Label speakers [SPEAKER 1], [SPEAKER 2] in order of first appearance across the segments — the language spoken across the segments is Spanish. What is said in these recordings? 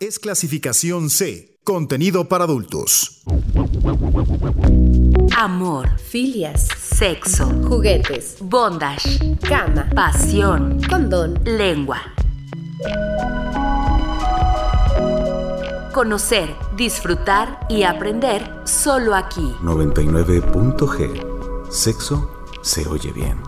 [SPEAKER 1] Es clasificación C, contenido para adultos.
[SPEAKER 2] Amor,
[SPEAKER 3] Filias,
[SPEAKER 2] sexo,
[SPEAKER 3] juguetes,
[SPEAKER 2] bondage,
[SPEAKER 3] cama,
[SPEAKER 2] pasión,
[SPEAKER 3] condón.
[SPEAKER 2] lengua. Conocer, disfrutar y aprender solo aquí.
[SPEAKER 4] 99.g. Sexo se oye bien.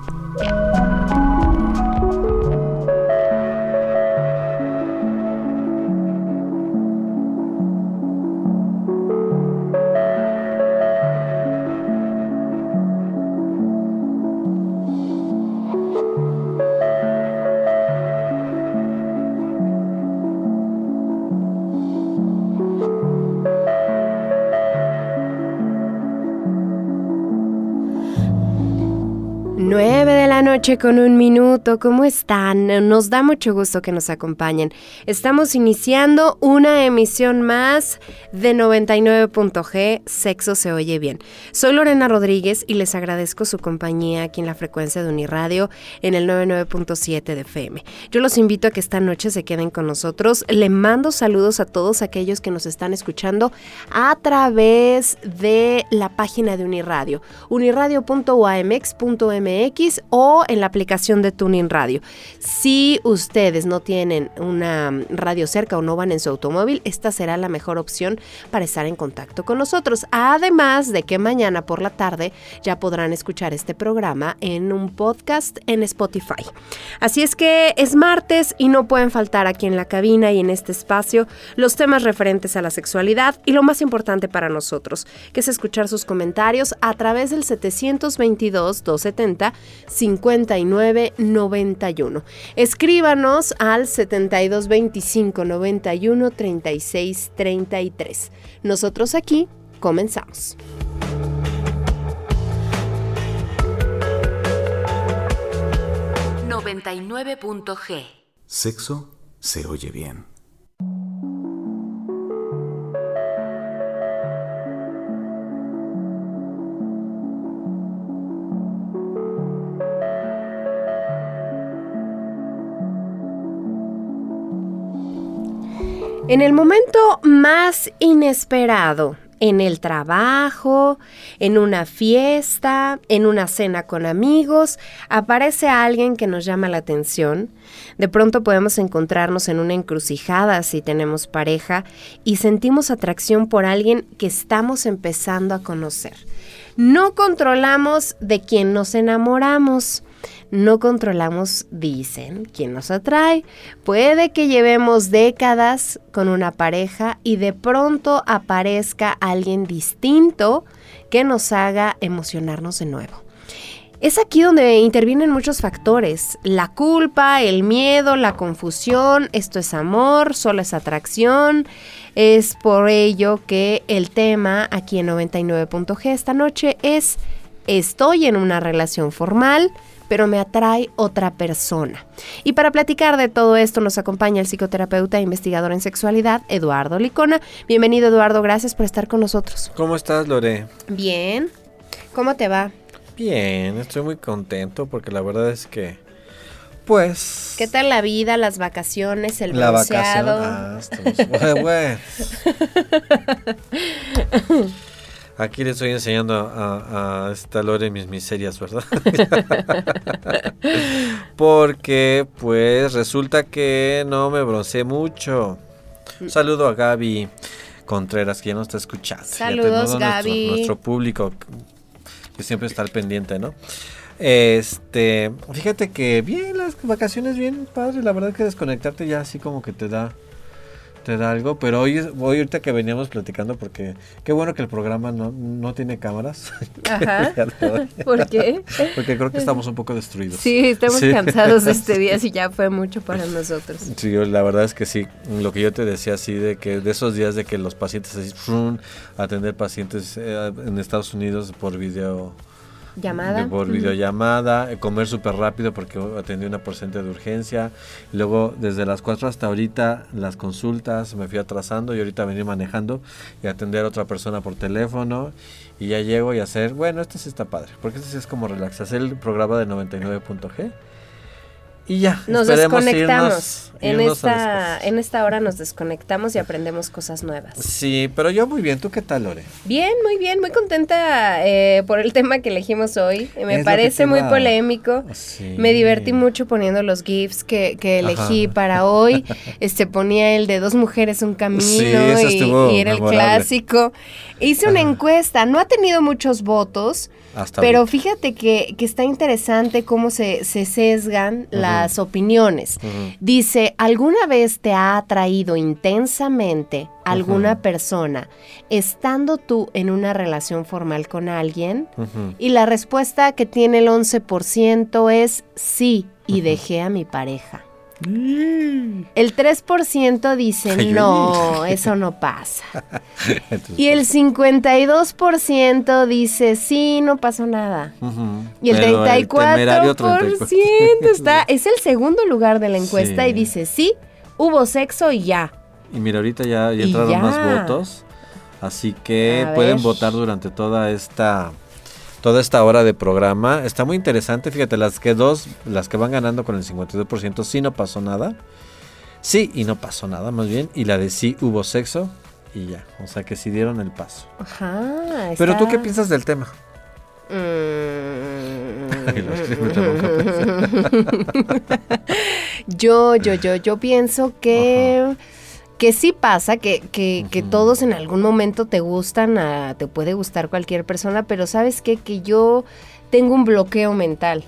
[SPEAKER 3] Noche con un minuto, ¿cómo están? Nos da mucho gusto que nos acompañen. Estamos iniciando una emisión más de 99.g, Sexo se oye bien. Soy Lorena Rodríguez y les agradezco su compañía aquí en la frecuencia de Uniradio en el 99.7 de FM. Yo los invito a que esta noche se queden con nosotros. Le mando saludos a todos aquellos que nos están escuchando a través de la página de Uniradio, uniradio.uamx.mx o en la aplicación de Tuning Radio. Si ustedes no tienen una radio cerca o no van en su automóvil, esta será la mejor opción para estar en contacto con nosotros. Además de que mañana por la tarde ya podrán escuchar este programa en un podcast en Spotify. Así es que es martes y no pueden faltar aquí en la cabina y en este espacio los temas referentes a la sexualidad y lo más importante para nosotros, que es escuchar sus comentarios a través del 722 270 5991. Escríbanos al 72 25 91 36 33. Nosotros aquí comenzamos.
[SPEAKER 2] .g
[SPEAKER 4] Sexo se oye bien.
[SPEAKER 3] En el momento más inesperado, en el trabajo, en una fiesta, en una cena con amigos, aparece alguien que nos llama la atención. De pronto podemos encontrarnos en una encrucijada si tenemos pareja y sentimos atracción por alguien que estamos empezando a conocer. No controlamos de quién nos enamoramos no controlamos, dicen, quién nos atrae. Puede que llevemos décadas con una pareja y de pronto aparezca alguien distinto que nos haga emocionarnos de nuevo. Es aquí donde intervienen muchos factores, la culpa, el miedo, la confusión, esto es amor, solo es atracción. Es por ello que el tema aquí en 99.g esta noche es estoy en una relación formal, pero me atrae otra persona. Y para platicar de todo esto nos acompaña el psicoterapeuta e investigador en sexualidad, Eduardo Licona. Bienvenido, Eduardo, gracias por estar con nosotros.
[SPEAKER 5] ¿Cómo estás, Lore?
[SPEAKER 3] Bien. ¿Cómo te va?
[SPEAKER 5] Bien, estoy muy contento porque la verdad es que pues.
[SPEAKER 3] ¿Qué tal la vida, las vacaciones, el
[SPEAKER 5] la
[SPEAKER 3] bronceado?
[SPEAKER 5] Vacación, ah, bueno. Aquí le estoy enseñando a, a esta Lore mis miserias, ¿verdad? Porque pues resulta que no me bronceé mucho. Un saludo a Gaby Contreras que ya nos está escuchando.
[SPEAKER 3] Saludos Gaby.
[SPEAKER 5] Nuestro, público que siempre está al pendiente, ¿no? Este, fíjate que bien, las vacaciones bien padre, la verdad que desconectarte ya así como que te da te da algo, pero hoy, hoy ahorita que veníamos platicando, porque qué bueno que el programa no, no tiene cámaras.
[SPEAKER 3] Ajá. ¿Por qué?
[SPEAKER 5] Porque creo que estamos un poco destruidos.
[SPEAKER 3] Sí, estamos cansados de este día, si ya fue mucho para nosotros.
[SPEAKER 5] Sí, la verdad es que sí, lo que yo te decía así, de que de esos días de que los pacientes así, atender pacientes eh, en Estados Unidos por video
[SPEAKER 3] Llamada.
[SPEAKER 5] por videollamada, eh, comer súper rápido porque atendí una porcentaje de urgencia. Luego, desde las 4 hasta ahorita, las consultas, me fui atrasando y ahorita venir manejando y atender a otra persona por teléfono. Y ya llego y hacer, bueno, este sí está padre, porque este sí es como relax, hacer el programa de 99.g. Y ya.
[SPEAKER 3] Nos desconectamos.
[SPEAKER 5] irnos-
[SPEAKER 3] en,
[SPEAKER 5] irnos
[SPEAKER 3] esta, en esta hora nos desconectamos y aprendemos cosas nuevas.
[SPEAKER 5] Sí, pero yo muy bien. ¿Tú qué tal, Lore?
[SPEAKER 3] Bien, muy bien, muy contenta eh, por el tema que elegimos hoy.
[SPEAKER 5] Es
[SPEAKER 3] Me parece muy polémico.
[SPEAKER 5] Sí.
[SPEAKER 3] Me divertí mucho poniendo los GIFs que, que elegí
[SPEAKER 5] Ajá.
[SPEAKER 3] para hoy. Este ponía el de dos mujeres un camino
[SPEAKER 5] Sí,
[SPEAKER 3] y, y era el clásico. Hice una encuesta, no ha tenido muchos votos,
[SPEAKER 5] Hasta
[SPEAKER 3] pero
[SPEAKER 5] ahorita.
[SPEAKER 3] fíjate que, que está interesante cómo se, se sesgan las opiniones. Dice, ¿alguna vez te ha atraído intensamente alguna persona estando tú en una relación formal con alguien? Y la respuesta que tiene el 11% es sí, y dejé a mi pareja. El 3% dice no, eso no pasa. Y el 52% dice sí, no pasó nada. Y el
[SPEAKER 5] Pero
[SPEAKER 3] 34%
[SPEAKER 5] temerario 34.
[SPEAKER 3] está, es el segundo lugar de la encuesta
[SPEAKER 5] Sí.
[SPEAKER 3] y dice sí, hubo sexo y ya.
[SPEAKER 5] Y mira, ahorita ya, ya entraron
[SPEAKER 3] ya.
[SPEAKER 5] más votos. Así que pueden votar durante toda esta toda esta hora de programa. Está muy interesante. Fíjate, las que dos, las que van ganando con el 52%, sí no pasó nada. Sí y no pasó nada, más bien. Y la de sí hubo sexo y ya. O sea que sí dieron el paso.
[SPEAKER 3] Ajá.
[SPEAKER 5] Pero tú qué piensas del tema?
[SPEAKER 3] yo, yo, yo, yo pienso que, que sí pasa, que, que, que todos en algún momento te gustan, a- te puede gustar cualquier persona, pero sabes qué? que yo tengo un bloqueo mental.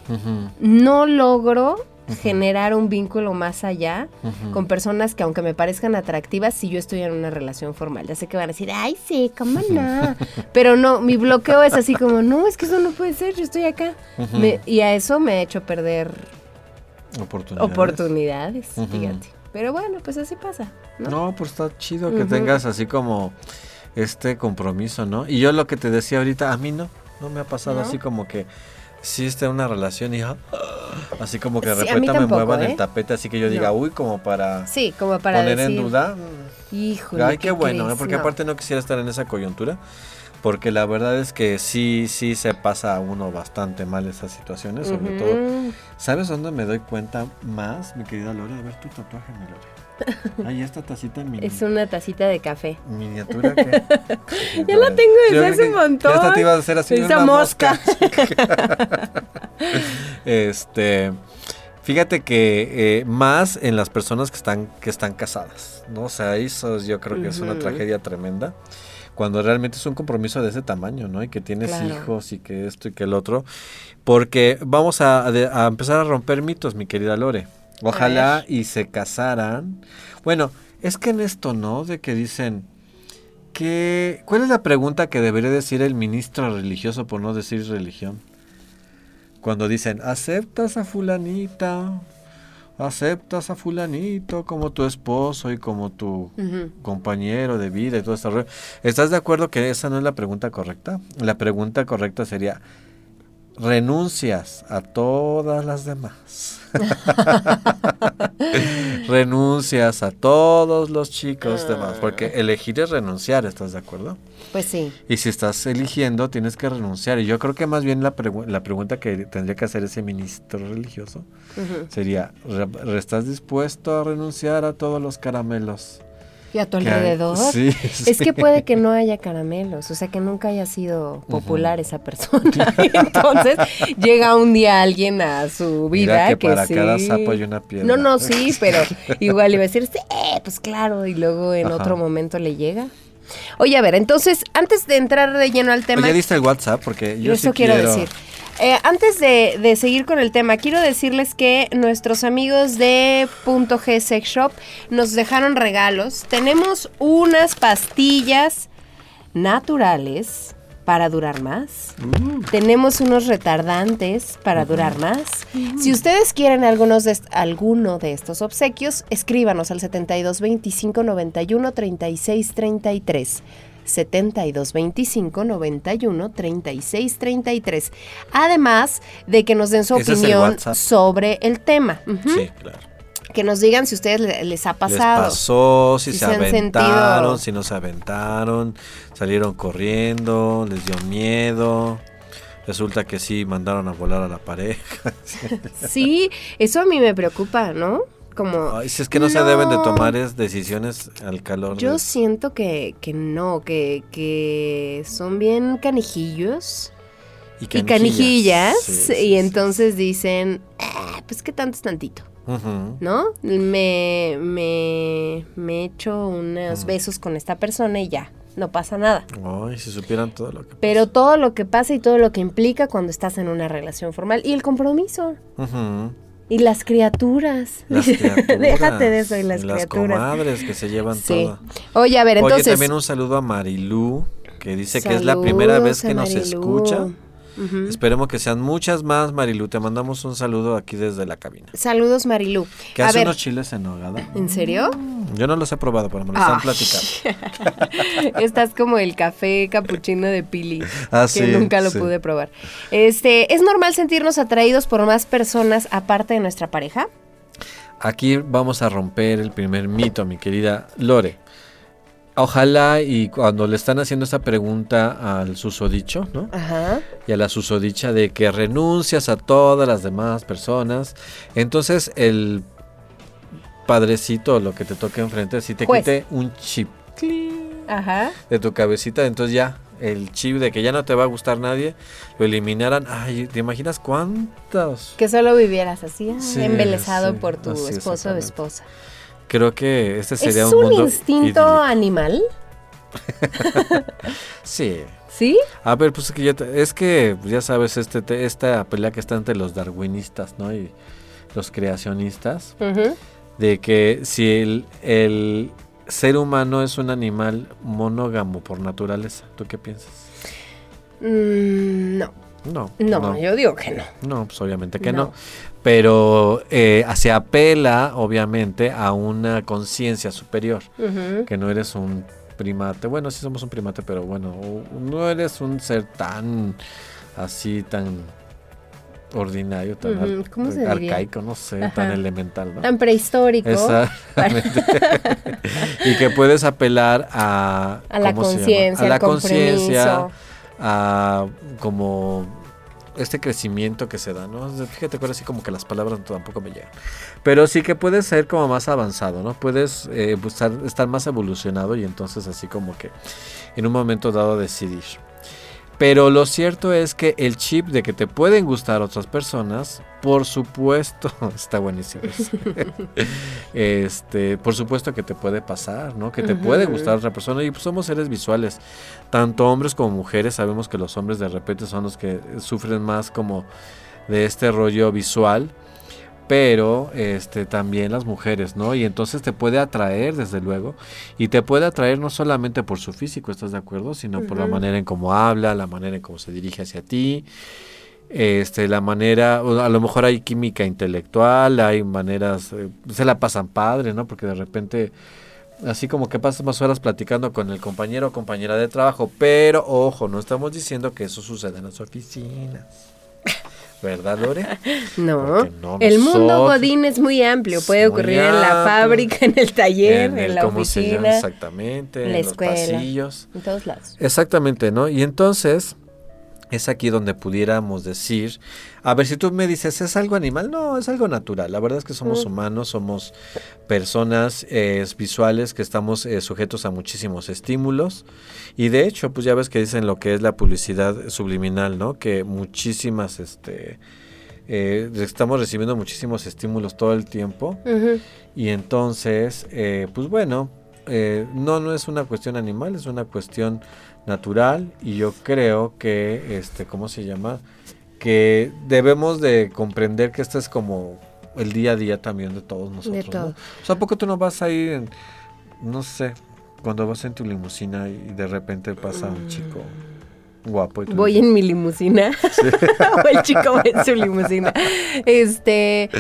[SPEAKER 3] No logro generar un vínculo más allá con personas que aunque me parezcan atractivas, si yo estoy en una relación formal. Ya sé que van a decir, ay, sí, cómo no. Pero no, mi bloqueo es así como, no, es que eso no puede ser, yo estoy acá. Me- y a eso me ha hecho perder
[SPEAKER 5] Oportunidades.
[SPEAKER 3] oportunidades, fíjate. Pero bueno, pues así pasa. ¿no?
[SPEAKER 5] No, pues está chido que tengas así como este compromiso, ¿no? Y yo lo que te decía ahorita, a mí no, no me ha pasado
[SPEAKER 3] ¿No?
[SPEAKER 5] así como que sí esté una relación y ah, así como que de
[SPEAKER 3] Sí,
[SPEAKER 5] repente me muevan
[SPEAKER 3] ¿eh?
[SPEAKER 5] el tapete, así que yo diga,
[SPEAKER 3] No.
[SPEAKER 5] uy, como para
[SPEAKER 3] Sí, como para
[SPEAKER 5] poner
[SPEAKER 3] decir,
[SPEAKER 5] en duda.
[SPEAKER 3] híjole,
[SPEAKER 5] Ay, qué
[SPEAKER 3] ¿qué
[SPEAKER 5] bueno, ¿eh?
[SPEAKER 3] crees?
[SPEAKER 5] porque aparte no quisiera estar en esa coyuntura. Porque la verdad es que sí, sí se pasa a uno bastante mal esas situaciones, sobre todo ¿Sabes dónde me doy cuenta más, mi querida Lore? A ver tu tatuaje, mi Lore. Ay, esta tacita mini,
[SPEAKER 3] Es una tacita de café.
[SPEAKER 5] miniatura que...
[SPEAKER 3] Ya la tengo desde
[SPEAKER 5] Yo
[SPEAKER 3] hace un montón.
[SPEAKER 5] Hasta te iba a hacer así
[SPEAKER 3] Esa
[SPEAKER 5] una
[SPEAKER 3] mosca.
[SPEAKER 5] este, fíjate que eh, más en las personas que están que están casadas, ¿no? O sea, eso yo creo que es una tragedia tremenda. Cuando realmente es un compromiso de ese tamaño, ¿no? Y que tienes
[SPEAKER 3] Claro.
[SPEAKER 5] hijos y que esto y que el otro. Porque vamos a, a empezar a romper mitos, mi querida Lore. Ojalá y se casaran. Bueno, es que en esto, ¿no? De que dicen que... ¿Cuál es la pregunta que debería decir el ministro religioso por no decir religión? Cuando dicen, ¿aceptas a fulanita? ¿Aceptas a fulanito como tu esposo y como tu compañero de vida y todo esto? ¿Estás de acuerdo que esa no es la pregunta correcta? La pregunta correcta sería, ¿renuncias a todas las demás? ¿Renuncias a todos los chicos demás? Porque elegir es renunciar, ¿estás de acuerdo?
[SPEAKER 3] Pues sí.
[SPEAKER 5] Y si estás eligiendo, tienes que renunciar. Y yo creo que más bien la, pregu- la pregunta que tendría que hacer ese ministro religioso sería, "Re- ¿estás dispuesto a renunciar a todos los caramelos?
[SPEAKER 3] Y a tu
[SPEAKER 5] que hay?"
[SPEAKER 3] alrededor.
[SPEAKER 5] Sí,
[SPEAKER 3] Es
[SPEAKER 5] sí.
[SPEAKER 3] que puede que no haya caramelos, o sea que nunca haya sido popular esa persona. Entonces llega un día alguien a su vida
[SPEAKER 5] Mira que
[SPEAKER 3] que,
[SPEAKER 5] para
[SPEAKER 3] sí.
[SPEAKER 5] cada sapo hay una piedra.
[SPEAKER 3] No, no, sí, pero igual iba a decir, sí, pues claro, y luego en
[SPEAKER 5] Ajá.
[SPEAKER 3] otro momento le llega. Oye, a ver, entonces, antes de entrar de lleno al tema,
[SPEAKER 5] Oye, diste el WhatsApp porque yo
[SPEAKER 3] eso
[SPEAKER 5] sí
[SPEAKER 3] quiero, decir. Eh, antes de, de seguir con el tema, quiero decirles que nuestros amigos de Punto G Sex Shop nos dejaron regalos. Tenemos unas pastillas naturales para durar más. Tenemos unos retardantes para durar más. Si ustedes quieren algunos de alguno de estos obsequios, escríbanos al 72 25 91 36 33. 72 25 91 36 33. Además de que nos den su
[SPEAKER 5] Ese
[SPEAKER 3] opinión sobre el tema.
[SPEAKER 5] Sí, claro.
[SPEAKER 3] Que nos digan si a ustedes le- les ha pasado.
[SPEAKER 5] Les pasó, si,
[SPEAKER 3] Si
[SPEAKER 5] se, aventaron,
[SPEAKER 3] sentido-
[SPEAKER 5] si no se aventaron, salieron corriendo, les dio miedo. resulta que sí mandaron a volar a la pareja.
[SPEAKER 3] Sí, eso a mí me preocupa, ¿no? Como...
[SPEAKER 5] Ay, si es que no, se deben de tomar es decisiones al calor.
[SPEAKER 3] Yo
[SPEAKER 5] de-
[SPEAKER 3] siento que, que no, que, que son bien canijillos y canijillas
[SPEAKER 5] Sí, sí,
[SPEAKER 3] y
[SPEAKER 5] sí.
[SPEAKER 3] entonces dicen, "Ah, pues que tanto es tantito. ¿no? Me, me, me echo unos besos con esta persona y ya, no pasa nada.
[SPEAKER 5] Ay, si supieran todo lo que
[SPEAKER 3] Pero todo lo que pasa y todo lo que implica cuando estás en una relación formal y el compromiso
[SPEAKER 5] Ujú.
[SPEAKER 3] Y las criaturas.
[SPEAKER 5] Las criaturas.
[SPEAKER 3] Déjate de eso y las,
[SPEAKER 5] las
[SPEAKER 3] criaturas.
[SPEAKER 5] comadres que se llevan
[SPEAKER 3] Sí.
[SPEAKER 5] todo.
[SPEAKER 3] Oye, a ver,
[SPEAKER 5] Oye,
[SPEAKER 3] entonces.
[SPEAKER 5] también un saludo a Marilú, que dice que es la primera vez
[SPEAKER 3] Saludos
[SPEAKER 5] que nos
[SPEAKER 3] Marilú.
[SPEAKER 5] Esperemos que sean muchas más, Marilú. Te mandamos un saludo aquí desde la cabina.
[SPEAKER 3] Saludos, Marilú.
[SPEAKER 5] Que hace
[SPEAKER 3] ver,
[SPEAKER 5] unos chiles en nogada.
[SPEAKER 3] ¿en serio?
[SPEAKER 5] Yo no los he probado, pero me lo están
[SPEAKER 3] Ay.
[SPEAKER 5] platicando.
[SPEAKER 3] Estás como el café capuchino de Pili,
[SPEAKER 5] Ah,
[SPEAKER 3] que
[SPEAKER 5] sí,
[SPEAKER 3] nunca lo
[SPEAKER 5] sí.
[SPEAKER 3] pude probar. Este, ¿es normal sentirnos atraídos por más personas aparte de nuestra pareja?
[SPEAKER 5] Aquí vamos a romper el primer mito, mi querida Lore. Ojalá y cuando le están haciendo esta pregunta al susodicho, ¿no?
[SPEAKER 3] Ajá.
[SPEAKER 5] y a la susodicha de que renuncias a todas las demás personas, entonces el padrecito, lo que te toque enfrente, si te quite un chip
[SPEAKER 3] Ajá.
[SPEAKER 5] de tu cabecita, entonces ya el chip de que ya no te va a gustar nadie, lo eliminaran. Ay, ¿te imaginas cuántos?
[SPEAKER 3] Que solo vivieras así, ah,
[SPEAKER 5] Sí,
[SPEAKER 3] embelesado
[SPEAKER 5] sí,
[SPEAKER 3] por tu
[SPEAKER 5] así
[SPEAKER 3] esposo o esposa.
[SPEAKER 5] Creo que este
[SPEAKER 3] ¿Es
[SPEAKER 5] sería un,
[SPEAKER 3] un,
[SPEAKER 5] mundo
[SPEAKER 3] instinto
[SPEAKER 5] idílico.
[SPEAKER 3] animal?
[SPEAKER 5] Sí.
[SPEAKER 3] ¿Sí?
[SPEAKER 5] A ver, pues es que, ya te- es que ya sabes este te- esta pelea que está entre los darwinistas, ¿no? Y los creacionistas. De que si el, el ser humano es un animal monógamo por naturaleza, ¿tú qué piensas?
[SPEAKER 3] Mm, no.
[SPEAKER 5] No,
[SPEAKER 3] no, yo digo que no.
[SPEAKER 5] no, pues obviamente que
[SPEAKER 3] No.
[SPEAKER 5] no. Pero eh, se apela, obviamente, a una conciencia superior, que no eres un primate. Bueno, sí somos un primate, pero bueno, no eres un ser tan así, tan ordinario, tan
[SPEAKER 3] ¿cómo se
[SPEAKER 5] arcaico, no sé,
[SPEAKER 3] Ajá.
[SPEAKER 5] tan elemental, ¿no?
[SPEAKER 3] Tan prehistórico.
[SPEAKER 5] Exactamente. y que puedes apelar a,
[SPEAKER 3] A la conciencia,
[SPEAKER 5] a la conciencia, a como este crecimiento que se da, ¿no? Fíjate que ahora sí como que las palabras tampoco me llegan. Pero sí que puedes ser como más avanzado, ¿no? Puedes eh, buscar, estar más evolucionado y entonces así como que en un momento dado decidir. Pero lo cierto es que el chip de que te pueden gustar otras personas, por supuesto, está buenísimo. este, por supuesto que te puede pasar, ¿no? Que te puede gustar otra persona y pues somos seres visuales. Tanto hombres como mujeres, sabemos que los hombres de repente son los que sufren más como de este rollo visual, pero este también las mujeres, ¿no? Y entonces te puede atraer desde luego y te puede atraer no solamente por su físico, ¿estás de acuerdo? Sino por la manera en cómo habla, la manera en cómo se dirige hacia ti. Este, la manera, a lo mejor hay química intelectual, hay maneras, eh, se la pasan padre, ¿no? Porque de repente, así como que pasas más horas platicando con el compañero o compañera de trabajo, pero ojo, no estamos diciendo que eso suceda en las oficinas. ¿Verdad, Lore?
[SPEAKER 3] No. El mundo Godín es muy amplio. Puede
[SPEAKER 5] muy
[SPEAKER 3] ocurrir en la fábrica, en el taller, en,
[SPEAKER 5] el-
[SPEAKER 3] la
[SPEAKER 5] ¿cómo se llama?
[SPEAKER 3] oficina,
[SPEAKER 5] Exactamente,
[SPEAKER 3] en
[SPEAKER 5] en,
[SPEAKER 3] la
[SPEAKER 5] los
[SPEAKER 3] escuela.
[SPEAKER 5] pasillos.
[SPEAKER 3] en todos lados.
[SPEAKER 5] Exactamente, ¿no? Y entonces es aquí donde pudiéramos decir, a ver, si tú me dices, ¿es algo animal? No, es algo natural. La verdad es que somos
[SPEAKER 3] Mm.
[SPEAKER 5] humanos, somos personas eh, visuales que estamos eh, sujetos a muchísimos estímulos. Y de hecho, pues ya ves que dicen lo que es la publicidad subliminal, ¿no? Que muchísimas, este... eh, estamos recibiendo muchísimos estímulos todo el tiempo y entonces, eh, pues bueno, no, no es una cuestión animal, es una cuestión natural y yo creo que, este, ¿cómo se llama? Que debemos de comprender que esto es como el día a día también de todos nosotros. ¿no?
[SPEAKER 3] todos.
[SPEAKER 5] O sea, ¿a poco tú no vas a ir en, no sé, cuando vas en tu limusina y de repente pasa un chico guapo y
[SPEAKER 3] Voy
[SPEAKER 5] dices,
[SPEAKER 3] en mi limusina. o el chico va en su limusina. Este,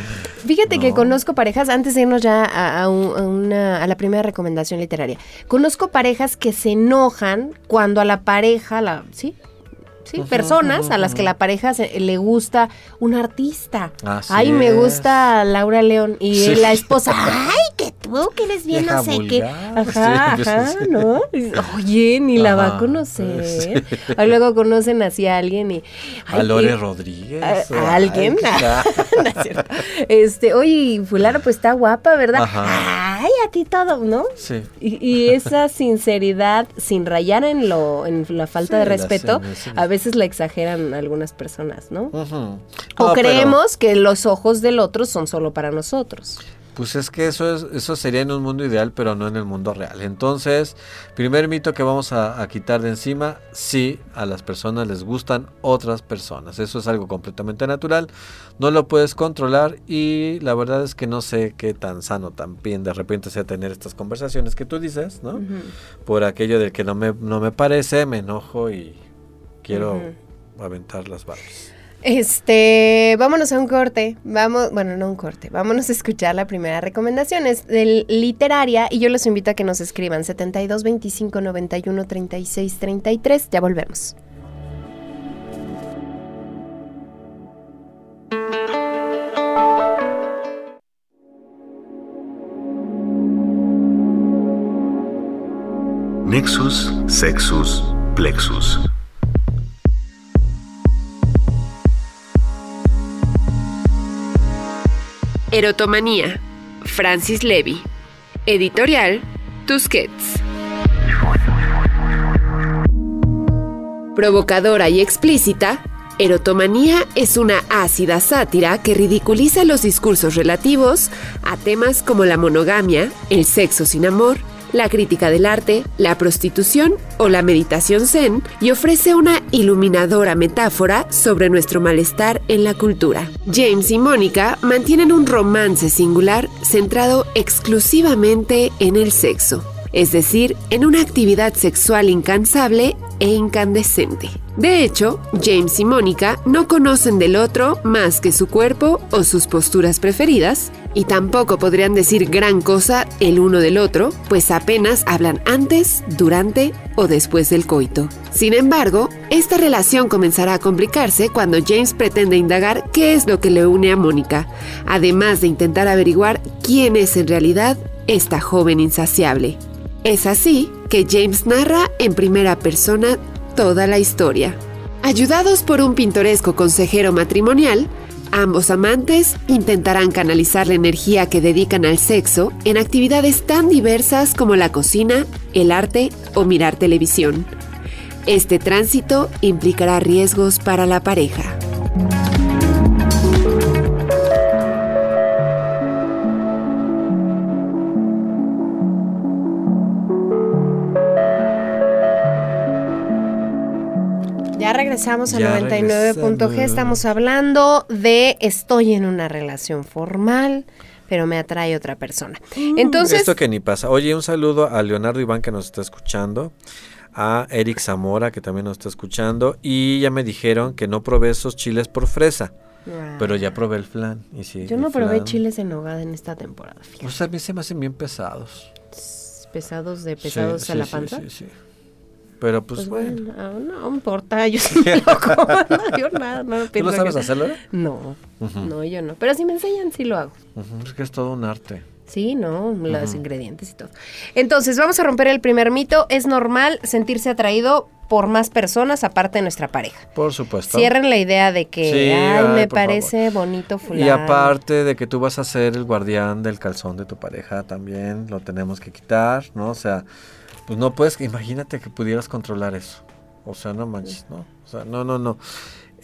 [SPEAKER 3] fíjate que
[SPEAKER 5] No.
[SPEAKER 3] conozco parejas, antes de irnos ya a, a un- a una, a la primera recomendación literaria, conozco parejas que se enojan cuando a la pareja, la, ¿sí? Sí, personas a las que la pareja se- le gusta un artista.
[SPEAKER 5] Así
[SPEAKER 3] Ay, me gusta Laura León. Y
[SPEAKER 5] Sí.
[SPEAKER 3] la esposa, ay, ¿qué tú que eres bien
[SPEAKER 5] Vieja
[SPEAKER 3] no sé qué. Ajá, ajá. ¿no? Oye, ni la va a conocer. O luego conocen así a alguien y...
[SPEAKER 5] A Lore Rodríguez.
[SPEAKER 3] a, alguien.
[SPEAKER 5] ya.
[SPEAKER 3] No es cierto. Este, oye, fulano pues está guapa, ¿verdad?
[SPEAKER 5] Ajá.
[SPEAKER 3] Ay, a ti todo, ¿no?
[SPEAKER 5] Sí.
[SPEAKER 3] Y, esa sinceridad, sin rayar en lo, en la falta de respeto, a veces la exageran algunas personas, ¿no? O creemos que los ojos del otro son solo para nosotros.
[SPEAKER 5] Pues es que eso, es, eso sería en un mundo ideal, pero no en el mundo real. Entonces, primer mito que vamos a, a quitar de encima, sí, a las personas les gustan otras personas. Eso es algo completamente natural, no lo puedes controlar y la verdad es que no sé qué tan sano también de repente sea tener estas conversaciones que tú dices, ¿no? Por aquello de que no me, no me parece, me enojo y quiero aventar las barbas.
[SPEAKER 3] Este, vámonos a un corte. Vamos, bueno, no un corte. Vámonos a escuchar la primera recomendación. Es del literaria y yo los invito a que nos escriban 72 25 91 36 33. Ya volvemos.
[SPEAKER 4] Nexus, Sexus, Plexus.
[SPEAKER 2] Erotomanía. Francis Levy. Editorial Tusquets. Provocadora y explícita, Erotomanía es una ácida sátira que ridiculiza los discursos relativos a temas como la monogamia, el sexo sin amor, la crítica del arte, la prostitución o la meditación zen y ofrece una iluminadora metáfora sobre nuestro malestar en la cultura. James y Mónica mantienen un romance singular centrado exclusivamente en el sexo, es decir, en una actividad sexual incansable e incandescente. De hecho, James y Mónica no conocen del otro más que su cuerpo o sus posturas preferidas, y tampoco podrían decir gran cosa el uno del otro, pues apenas hablan antes, durante o después del coito. Sin embargo, esta relación comenzará a complicarse cuando James pretende indagar qué es lo que le une a Mónica, además de intentar averiguar quién es en realidad esta joven insaciable. Es así que James narra en primera persona toda la historia. Ayudados por un pintoresco consejero matrimonial, ambos amantes intentarán canalizar la energía que dedican al sexo en actividades tan diversas como la cocina, el arte o mirar televisión. Este tránsito implicará riesgos para la pareja.
[SPEAKER 3] Regresamos a
[SPEAKER 5] Ya
[SPEAKER 3] 99.g.
[SPEAKER 5] regresamos.
[SPEAKER 3] Estamos hablando de estoy en una relación formal, pero me atrae otra persona. Entonces,
[SPEAKER 5] Esto que ni pasa. Oye, un saludo a Leonardo Iván que nos está escuchando, a Eric Zamora que también nos está escuchando y ya me dijeron que no probé esos chiles por fresa, pero ya probé el flan. Y sí,
[SPEAKER 3] yo no probé
[SPEAKER 5] flan.
[SPEAKER 3] chiles en nogada en esta temporada. fíjate.
[SPEAKER 5] Pues a mí se me hacen bien pesados.
[SPEAKER 3] Pesados de pesados
[SPEAKER 5] sí,
[SPEAKER 3] a la
[SPEAKER 5] sí,
[SPEAKER 3] panza.
[SPEAKER 5] sí, sí. Pero pues,
[SPEAKER 3] Pues
[SPEAKER 5] bueno.
[SPEAKER 3] bueno, ah, no importa, yo sí me lo como, no, yo nada, no
[SPEAKER 5] ¿Tú lo sabes
[SPEAKER 3] que-
[SPEAKER 5] hacerlo?
[SPEAKER 3] No, no, yo no. Pero si me enseñan, sí lo hago.
[SPEAKER 5] Es que es todo un arte.
[SPEAKER 3] Sí, ¿no? Los ingredientes y todo. Entonces, vamos a romper el primer mito. Es normal sentirse atraído por más personas aparte de nuestra pareja.
[SPEAKER 5] Por supuesto.
[SPEAKER 3] Cierren la idea de que,
[SPEAKER 5] Sí,
[SPEAKER 3] ay,
[SPEAKER 5] ay,
[SPEAKER 3] me parece bonito fulano.
[SPEAKER 5] Y aparte de que tú vas a ser el guardián del calzón de tu pareja, también lo tenemos que quitar, ¿no? O sea, pues no puedes, imagínate que pudieras controlar eso. O sea, no manches, ¿no? O sea, no, no, no.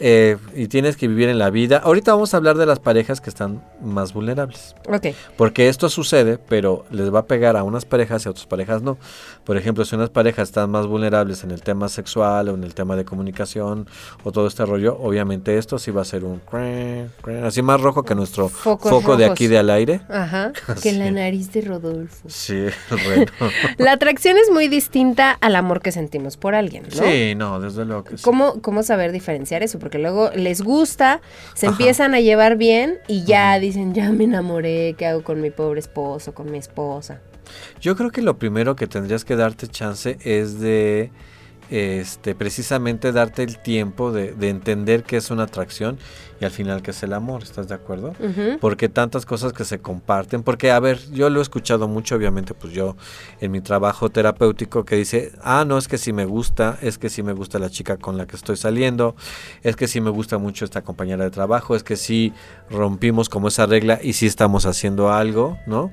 [SPEAKER 5] Eh, y tienes que vivir en la vida. Ahorita vamos a hablar de las parejas que están más vulnerables.
[SPEAKER 3] Ok.
[SPEAKER 5] Porque esto sucede, pero les va a pegar a unas parejas y a otras parejas no. Por ejemplo, si unas parejas están más vulnerables en el tema sexual o en el tema de comunicación o todo este rollo, obviamente esto sí va a ser un cran, cran, así más rojo que nuestro
[SPEAKER 3] Focos
[SPEAKER 5] foco de aquí de al aire.
[SPEAKER 3] Ajá. Que la nariz de Rodolfo.
[SPEAKER 5] Sí, bueno.
[SPEAKER 3] La atracción es muy distinta al amor que sentimos por alguien, ¿no?
[SPEAKER 5] Sí, no, desde luego que sí.
[SPEAKER 3] ¿Cómo, ¿Cómo saber diferenciar eso? Porque luego les gusta, se
[SPEAKER 5] Ajá.
[SPEAKER 3] empiezan a llevar bien y ya dicen, ya me enamoré, ¿qué hago con mi pobre esposo, con mi esposa?
[SPEAKER 5] Yo creo que lo primero que tendrías que darte chance es de este, precisamente darte el tiempo de, de entender qué es una atracción y al final qué es el amor, ¿estás de acuerdo? Porque tantas cosas que se comparten, porque a ver, yo lo he escuchado mucho, obviamente, pues yo en mi trabajo terapéutico que dice, ah, no, es que si me gusta, es que si me gusta la chica con la que estoy saliendo, es que si me gusta mucho esta compañera de trabajo, es que si rompimos como esa regla y si estamos haciendo algo, ¿no?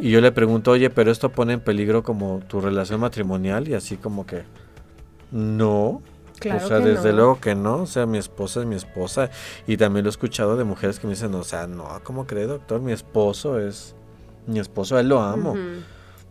[SPEAKER 5] Y yo le pregunto, oye, pero esto pone en peligro como tu relación matrimonial y así como que no.
[SPEAKER 3] Claro
[SPEAKER 5] o sea, desde
[SPEAKER 3] no.
[SPEAKER 5] luego que no. O sea, mi esposa es mi esposa. Y también lo he escuchado de mujeres que me dicen, o sea, no, ¿cómo cree, doctor? Mi esposo es mi esposo, a él lo amo.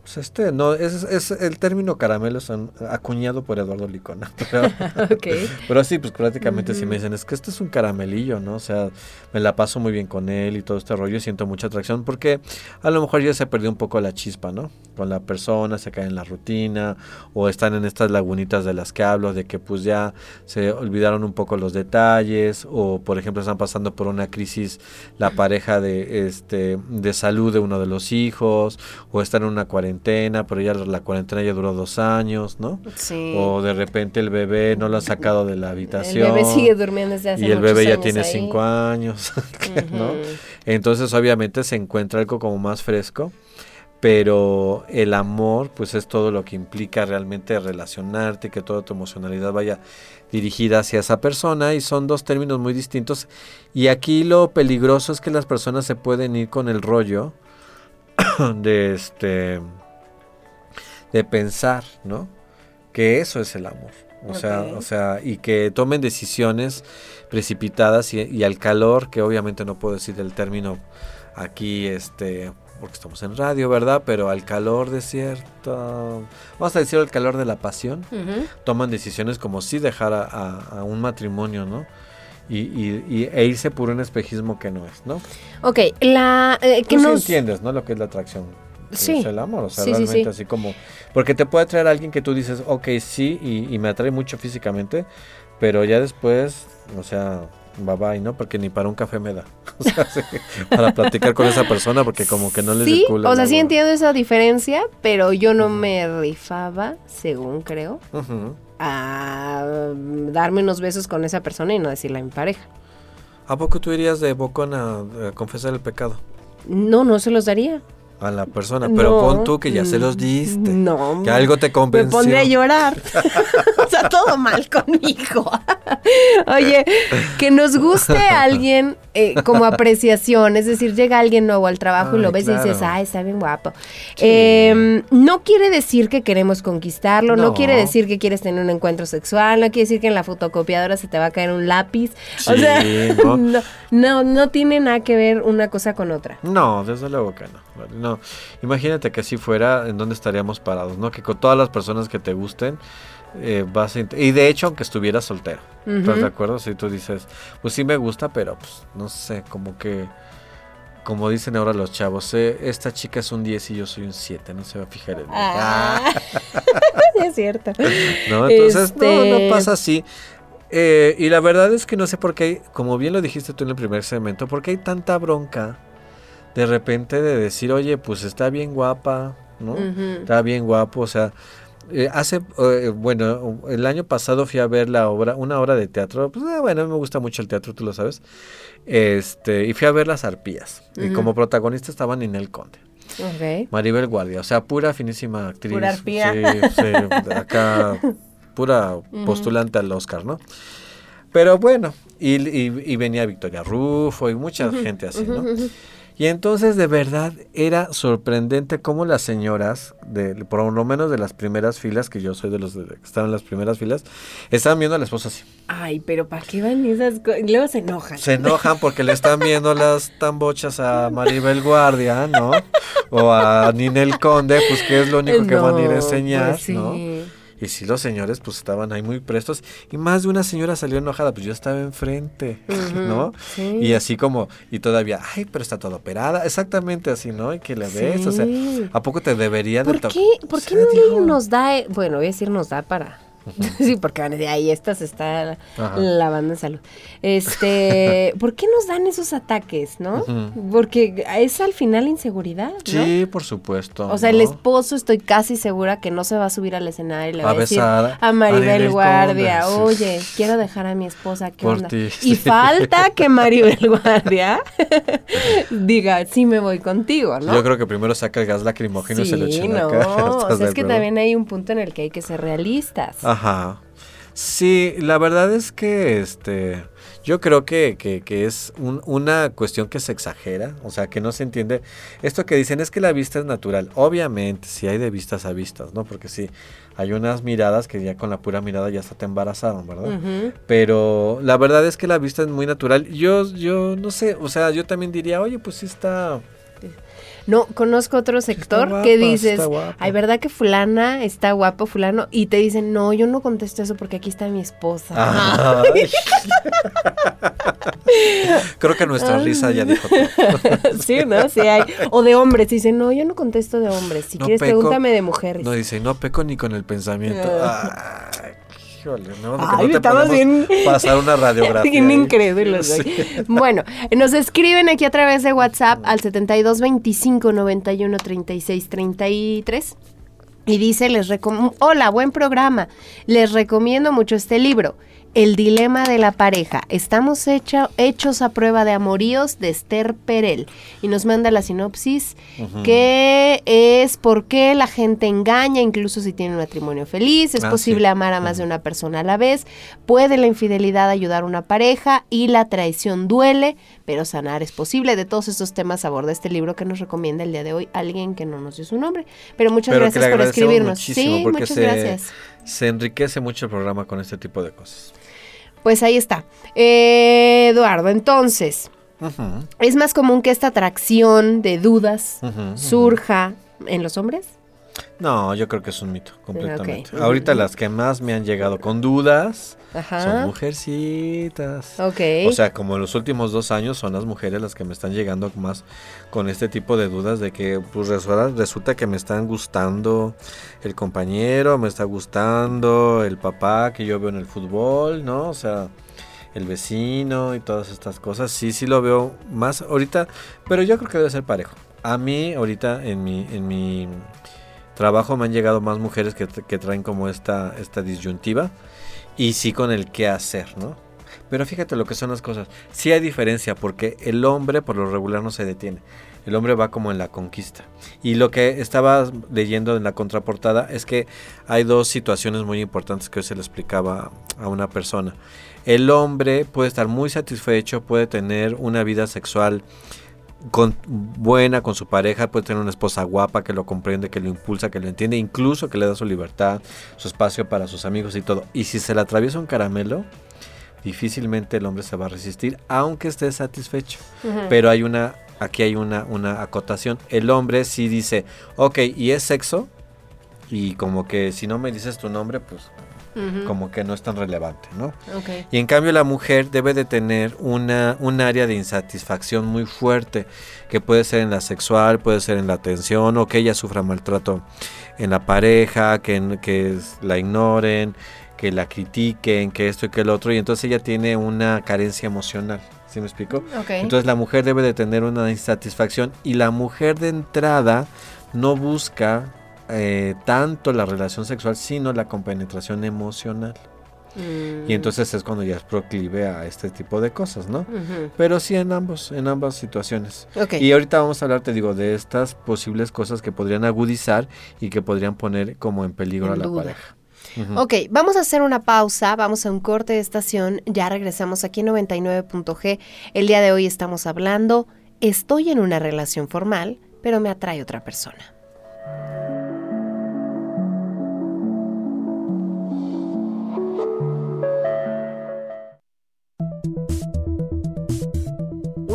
[SPEAKER 5] Pues este, no, es, es el término caramelo es un- acuñado por Eduardo Licona. Pero, sí, pues prácticamente si me dicen, es que este es un caramelillo, ¿no? O sea, me la paso muy bien con él y todo este rollo, y siento mucha atracción porque a lo mejor ya se perdió un poco la chispa, ¿no? Con la persona, se cae en la rutina, o están en estas lagunitas de las que hablo, de que pues ya se olvidaron un poco los detalles, o por ejemplo están pasando por una crisis la pareja de, este, de salud de uno de los hijos, o están en una cuarentena, pero ya la cuarentena ya duró dos años, ¿no?
[SPEAKER 3] Sí.
[SPEAKER 5] O de repente el bebé no lo han sacado de la
[SPEAKER 3] el
[SPEAKER 5] habitación.
[SPEAKER 3] bebé sigue durmiendo desde hace
[SPEAKER 5] y el bebé ya
[SPEAKER 3] años
[SPEAKER 5] tiene
[SPEAKER 3] ahí.
[SPEAKER 5] cinco años, ¿no? Entonces obviamente se encuentra algo como más fresco, pero el amor pues es todo lo que implica realmente relacionarte, que toda tu emocionalidad vaya dirigida hacia esa persona y son dos términos muy distintos y aquí lo peligroso es que las personas se pueden ir con el rollo de este de pensar, ¿no? Que eso es el amor. O sea, o sea, y que tomen decisiones precipitadas y, y al calor, que obviamente no puedo decir el término aquí, este, porque estamos en radio, ¿verdad? Pero al calor de cierto, vamos a decir al calor de la pasión, toman decisiones como si dejar a, un matrimonio, ¿no? Y, y- y- e irse por un espejismo que no es, ¿no?
[SPEAKER 3] Ok, la eh, que
[SPEAKER 5] Tú sí entiendes, ¿no? Lo que es la atracción.
[SPEAKER 3] Sí.
[SPEAKER 5] Es el amor, o sea,
[SPEAKER 3] Sí,
[SPEAKER 5] realmente
[SPEAKER 3] sí.
[SPEAKER 5] así como... Porque te puede atraer a alguien que tú dices, ok, sí, y, y me atrae mucho físicamente, pero ya después, o sea, bye bye, ¿no? Porque ni para un café me da. O sea, para platicar con esa persona, porque como que no le
[SPEAKER 3] Sí, o sea, sí entiendo esa diferencia, pero yo no me rifaba, según creo,
[SPEAKER 5] Ujú.
[SPEAKER 3] a mm, darme unos besos con esa persona y no decirle a mi pareja.
[SPEAKER 5] ¿A poco tú irías de bocón a, a confesar el pecado?
[SPEAKER 3] No, no se los daría.
[SPEAKER 5] A la persona, pero
[SPEAKER 3] No,
[SPEAKER 5] pon tú que ya se los
[SPEAKER 3] mm,
[SPEAKER 5] diste.
[SPEAKER 3] No,
[SPEAKER 5] Que algo te
[SPEAKER 3] me
[SPEAKER 5] convenció.
[SPEAKER 3] pondría a llorar. todo mal conmigo. Oye, que nos guste a alguien eh, como apreciación, es decir, llega alguien nuevo al trabajo y lo ves y dices, ay, está bien guapo. Eh, no quiere decir que queremos conquistarlo, no.
[SPEAKER 5] No.
[SPEAKER 3] quiere decir que quieres tener un encuentro sexual, no quiere decir que en la fotocopiadora se te va a caer un lápiz. o sea,
[SPEAKER 5] ¿no?
[SPEAKER 3] no, no, no tiene nada que ver una cosa con otra.
[SPEAKER 5] No, desde luego que no. No, imagínate que así fuera, ¿en dónde estaríamos parados? ¿No? Que con todas las personas que te gusten, eh, vas a Y de hecho, aunque estuvieras soltero, ¿estás
[SPEAKER 3] Ujú.
[SPEAKER 5] de acuerdo? Si tú dices, pues sí me gusta, pero pues no sé, como que. Como dicen ahora los chavos, eh, esta chica es un 10 y yo soy un 7, no se va a fijar en mí.
[SPEAKER 3] Ah, es cierto.
[SPEAKER 5] ¿No? Entonces, no,
[SPEAKER 3] Este-
[SPEAKER 5] no pasa así. Eh, y la verdad es que no sé por qué, como bien lo dijiste tú en el primer segmento, por qué hay tanta bronca de repente de decir, oye, pues está bien guapa, ¿no?
[SPEAKER 3] Ujú.
[SPEAKER 5] Está bien guapo, o sea, eh, hace, eh, bueno, el año pasado fui a ver la obra, una obra de teatro, pues eh, bueno, a mí me gusta mucho el teatro, tú lo sabes, este, y fui a ver Las Arpías, y como protagonista estaba Ninel Conde.
[SPEAKER 3] Ok.
[SPEAKER 5] Maribel Guardia, o sea, pura finísima actriz.
[SPEAKER 3] Pura arpía.
[SPEAKER 5] Sí, sí, acá, pura postulante al Oscar, ¿no? Pero bueno, y, y- y venía Victoria Rufo y mucha gente así, ¿no? Y entonces de verdad era sorprendente cómo las señoras, de, por lo menos de las primeras filas, que yo soy de los que estaban en las primeras filas, estaban viendo a la esposa así.
[SPEAKER 3] Ay, pero ¿para qué van esas cosas? Luego se enojan.
[SPEAKER 5] Se enojan porque le están viendo las tambochas a Maribel Guardia, ¿no? O a Ninel Conde, pues que es lo único que van a ir a
[SPEAKER 3] No,
[SPEAKER 5] enseñar,
[SPEAKER 3] pues sí.
[SPEAKER 5] ¿no? Y sí, los señores pues estaban ahí muy prestos. Y más de una señora salió enojada, pues yo estaba enfrente, ¿no?
[SPEAKER 3] sí.
[SPEAKER 5] Y así como, y todavía, ay, pero está toda operada. Exactamente así, ¿no? Y que le ves, o sea. ¿a poco te debería de
[SPEAKER 3] ¿Por
[SPEAKER 5] to-
[SPEAKER 3] qué, ¿por
[SPEAKER 5] o
[SPEAKER 3] qué
[SPEAKER 5] sea,
[SPEAKER 3] no
[SPEAKER 5] digo,
[SPEAKER 3] nos da, eh, bueno, voy a decir nos da para sí, porque van a decir, ahí esta se está
[SPEAKER 5] Ajá.
[SPEAKER 3] lavando en salud. Este, ¿por qué nos dan esos ataques, no? Porque es al final inseguridad, ¿no?
[SPEAKER 5] Sí, por supuesto.
[SPEAKER 3] O sea, el esposo estoy casi segura que no se va a subir al escenario y le va
[SPEAKER 5] A
[SPEAKER 3] a decir
[SPEAKER 5] besar
[SPEAKER 3] a Maribel
[SPEAKER 5] Maribel
[SPEAKER 3] Guardia, oye, quiero dejar a mi esposa, ¿qué
[SPEAKER 5] Por
[SPEAKER 3] onda?
[SPEAKER 5] ti,
[SPEAKER 3] Y falta que Maribel Guardia diga, sí me voy contigo, ¿no?
[SPEAKER 5] Yo creo que primero saca el gas lacrimógeno y se lo echa la
[SPEAKER 3] no,
[SPEAKER 5] cara.
[SPEAKER 3] o
[SPEAKER 5] ¿estás
[SPEAKER 3] sea,
[SPEAKER 5] de
[SPEAKER 3] es que también hay un punto en el que hay que ser realistas.
[SPEAKER 5] Ajá. Sí, la verdad es que este. Yo creo que, que- que es un- una cuestión que se exagera, o sea, que no se entiende. Esto que dicen es que la vista es natural. Obviamente, sí hay de vistas a vistas, ¿no? Porque sí, hay unas miradas que ya con la pura mirada ya hasta te embarazaron, ¿verdad? Pero la verdad es que la vista es muy natural. Yo, yo no sé, o sea, yo también diría, oye, pues sí está.
[SPEAKER 3] No, conozco otro sector
[SPEAKER 5] guapa,
[SPEAKER 3] que dices, ay, ¿verdad que fulana está guapo, fulano? Y te dicen, no, yo no contesto eso porque aquí está mi esposa.
[SPEAKER 5] Creo que nuestra risa ya dijo todo.
[SPEAKER 3] sí, ¿no? Sí hay. O de hombres, dicen, no, yo no contesto de hombres. Si
[SPEAKER 5] No
[SPEAKER 3] quieres,
[SPEAKER 5] peco.
[SPEAKER 3] pregúntame de mujeres.
[SPEAKER 5] No dice, no peco ni con el pensamiento. Ay, híjole, no.
[SPEAKER 3] Ay,
[SPEAKER 5] no te
[SPEAKER 3] estamos bien-
[SPEAKER 5] pasar una radiografía.
[SPEAKER 3] Bien incrédulos.
[SPEAKER 5] Sí.
[SPEAKER 3] Bueno, nos escriben aquí a través de WhatsApp al 72 25 91 36 33 y dice, les recom- hola, buen programa, les recomiendo mucho este libro. El dilema de la pareja. Estamos hecha- hechos a prueba de amoríos de Esther Perel. Y nos manda la sinopsis que es por qué la gente engaña, incluso si tiene un matrimonio feliz. Es
[SPEAKER 5] Ah,
[SPEAKER 3] posible
[SPEAKER 5] sí.
[SPEAKER 3] amar a más de una persona a la vez. Puede la infidelidad ayudar a una pareja y la traición duele, pero sanar es posible. De todos estos temas aborda este libro que nos recomienda el día de hoy alguien que no nos dio su nombre. Pero muchas
[SPEAKER 5] Pero
[SPEAKER 3] gracias por escribirnos. Sí, muchas
[SPEAKER 5] se,
[SPEAKER 3] gracias.
[SPEAKER 5] Se enriquece mucho el programa con este tipo de cosas.
[SPEAKER 3] Pues ahí está. Eh, Eduardo, entonces, ¿es más común que esta atracción de dudas surja en los hombres?
[SPEAKER 5] No, yo creo que es un mito, completamente. Ahorita las que más me han llegado con dudas son mujercitas.
[SPEAKER 3] Ok.
[SPEAKER 5] O sea, como en los últimos dos años son las mujeres las que me están llegando más con este tipo de dudas de que pues resulta, resulta que me están gustando el compañero, me está gustando el papá que yo veo en el fútbol, ¿no? O sea, el vecino y todas estas cosas. Sí, sí lo veo más ahorita, pero yo creo que debe ser parejo. A mí ahorita en mi, en mi trabajo me han llegado más mujeres que, traen como esta, esta disyuntiva y sí con el qué hacer, ¿no? Pero fíjate lo que son las cosas. Sí hay diferencia porque el hombre por lo regular no se detiene. El hombre va como en la conquista. Y lo que estaba leyendo en la contraportada es que hay dos situaciones muy importantes que hoy se le explicaba a una persona. El hombre puede estar muy satisfecho, puede tener una vida sexual con, buena con su pareja, puede tener una esposa guapa que lo comprende, que lo impulsa, que lo entiende, incluso que le da su libertad, su espacio para sus amigos y todo. Y si se le atraviesa un caramelo, difícilmente el hombre se va a resistir, aunque esté satisfecho. Pero hay una, aquí hay una, una acotación. El hombre sí dice, ok, y es sexo, y como que si no me dices tu nombre, pues Como que no es tan relevante, ¿no? Y en cambio la mujer debe de tener una, un área de insatisfacción muy fuerte, que puede ser en la sexual, puede ser en la atención, o que ella sufra maltrato en la pareja, que, que la ignoren, que la critiquen, que esto y que el otro, y entonces ella tiene una carencia emocional. ¿Sí me explico? Entonces la mujer debe de tener una insatisfacción y la mujer de entrada no busca eh, tanto la relación sexual, sino la compenetración emocional.
[SPEAKER 3] Mm.
[SPEAKER 5] Y entonces es cuando ya es proclive a este tipo de cosas, ¿no? Pero sí en ambos, en ambas situaciones. Y ahorita vamos a hablar, te digo, de estas posibles cosas que podrían agudizar y que podrían poner como en peligro
[SPEAKER 3] En
[SPEAKER 5] a la
[SPEAKER 3] duda.
[SPEAKER 5] pareja.
[SPEAKER 3] Ok, vamos a hacer una pausa, vamos a un corte de estación, ya regresamos aquí en 99.g. El día de hoy estamos hablando, estoy en una relación formal, pero me atrae otra persona.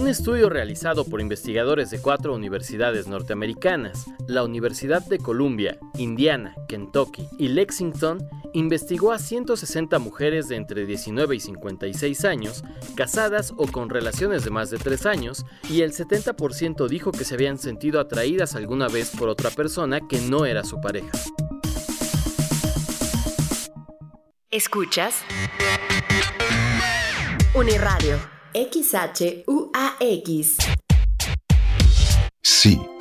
[SPEAKER 6] Un estudio realizado por investigadores de cuatro universidades norteamericanas, la Universidad de Columbia, Indiana, Kentucky y Lexington, investigó a 160 mujeres de entre 19 y 56 años, casadas o con relaciones de más de 3 años, y el 70% dijo que se habían sentido atraídas alguna vez por otra persona que no era su pareja.
[SPEAKER 2] Escuchas Uniradio XHUAX.
[SPEAKER 7] Sí,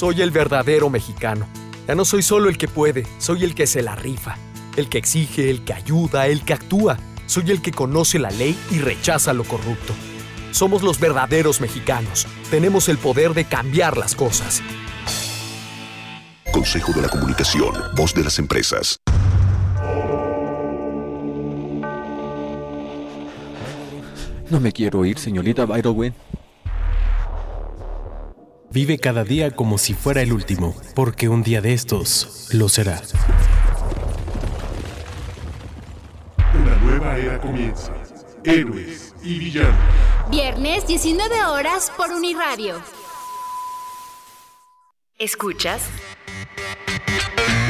[SPEAKER 8] Soy el verdadero mexicano. Ya no soy solo el que puede, soy el que se la rifa, el que exige, el que ayuda, el que actúa. Soy el que conoce la ley y rechaza lo corrupto. Somos los verdaderos mexicanos. Tenemos el poder de cambiar las cosas.
[SPEAKER 7] Consejo de la Comunicación. Voz de las empresas.
[SPEAKER 9] No me quiero ir, señorita Byron.
[SPEAKER 10] Vive cada día como si fuera el último, porque un día de estos lo será.
[SPEAKER 11] Una nueva era comienza. Héroes y villanos.
[SPEAKER 12] Viernes 19 horas por Uniradio.
[SPEAKER 2] Escuchas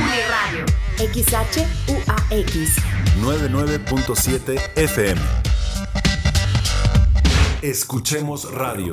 [SPEAKER 2] Uniradio XHUAX.
[SPEAKER 1] 99.7 FM. Escuchemos radio.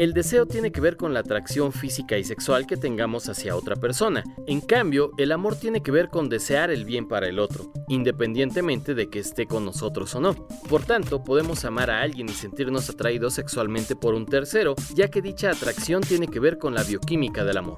[SPEAKER 6] El deseo tiene que ver con la atracción física y sexual que tengamos hacia otra persona. En cambio, el amor tiene que ver con desear el bien para el otro, independientemente de que esté con nosotros o no. Por tanto, podemos amar a alguien y sentirnos atraídos sexualmente por un tercero, ya que dicha atracción tiene que ver con la bioquímica del amor.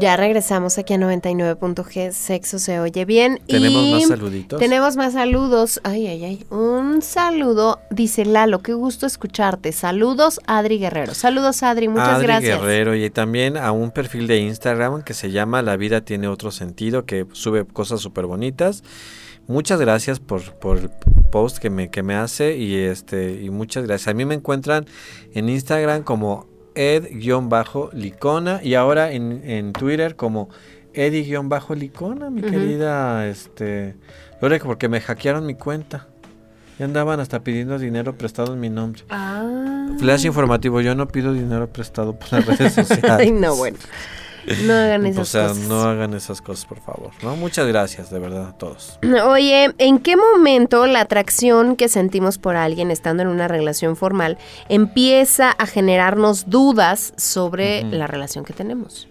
[SPEAKER 3] Ya regresamos aquí a 99.g, sexo se oye bien.
[SPEAKER 5] Tenemos
[SPEAKER 3] y
[SPEAKER 5] más saluditos.
[SPEAKER 3] Tenemos más saludos. Ay, ay, ay. Un saludo, dice Lalo, qué gusto escucharte. Saludos, Adri Guerrero. Saludos, Adri, muchas
[SPEAKER 5] Adri
[SPEAKER 3] gracias.
[SPEAKER 5] Guerrero y también a un perfil de Instagram que se llama La vida tiene otro sentido, que sube cosas súper bonitas. Muchas gracias por, por el post que me, que me hace y este y muchas gracias. A mí me encuentran en Instagram como ed-licona y ahora en, en Twitter como edi-licona, mi querida, este, que porque me hackearon mi cuenta. Ya andaban hasta pidiendo dinero prestado en mi nombre.
[SPEAKER 3] Ah.
[SPEAKER 5] Flash informativo, yo no pido dinero prestado por las redes sociales.
[SPEAKER 3] Ay, no, bueno. No hagan esas
[SPEAKER 5] O sea,
[SPEAKER 3] cosas.
[SPEAKER 5] no hagan esas cosas, por favor. ¿no? Muchas gracias, de verdad, a todos.
[SPEAKER 3] Oye, ¿en qué momento la atracción que sentimos por alguien estando en una relación formal empieza a generarnos dudas sobre la relación que tenemos?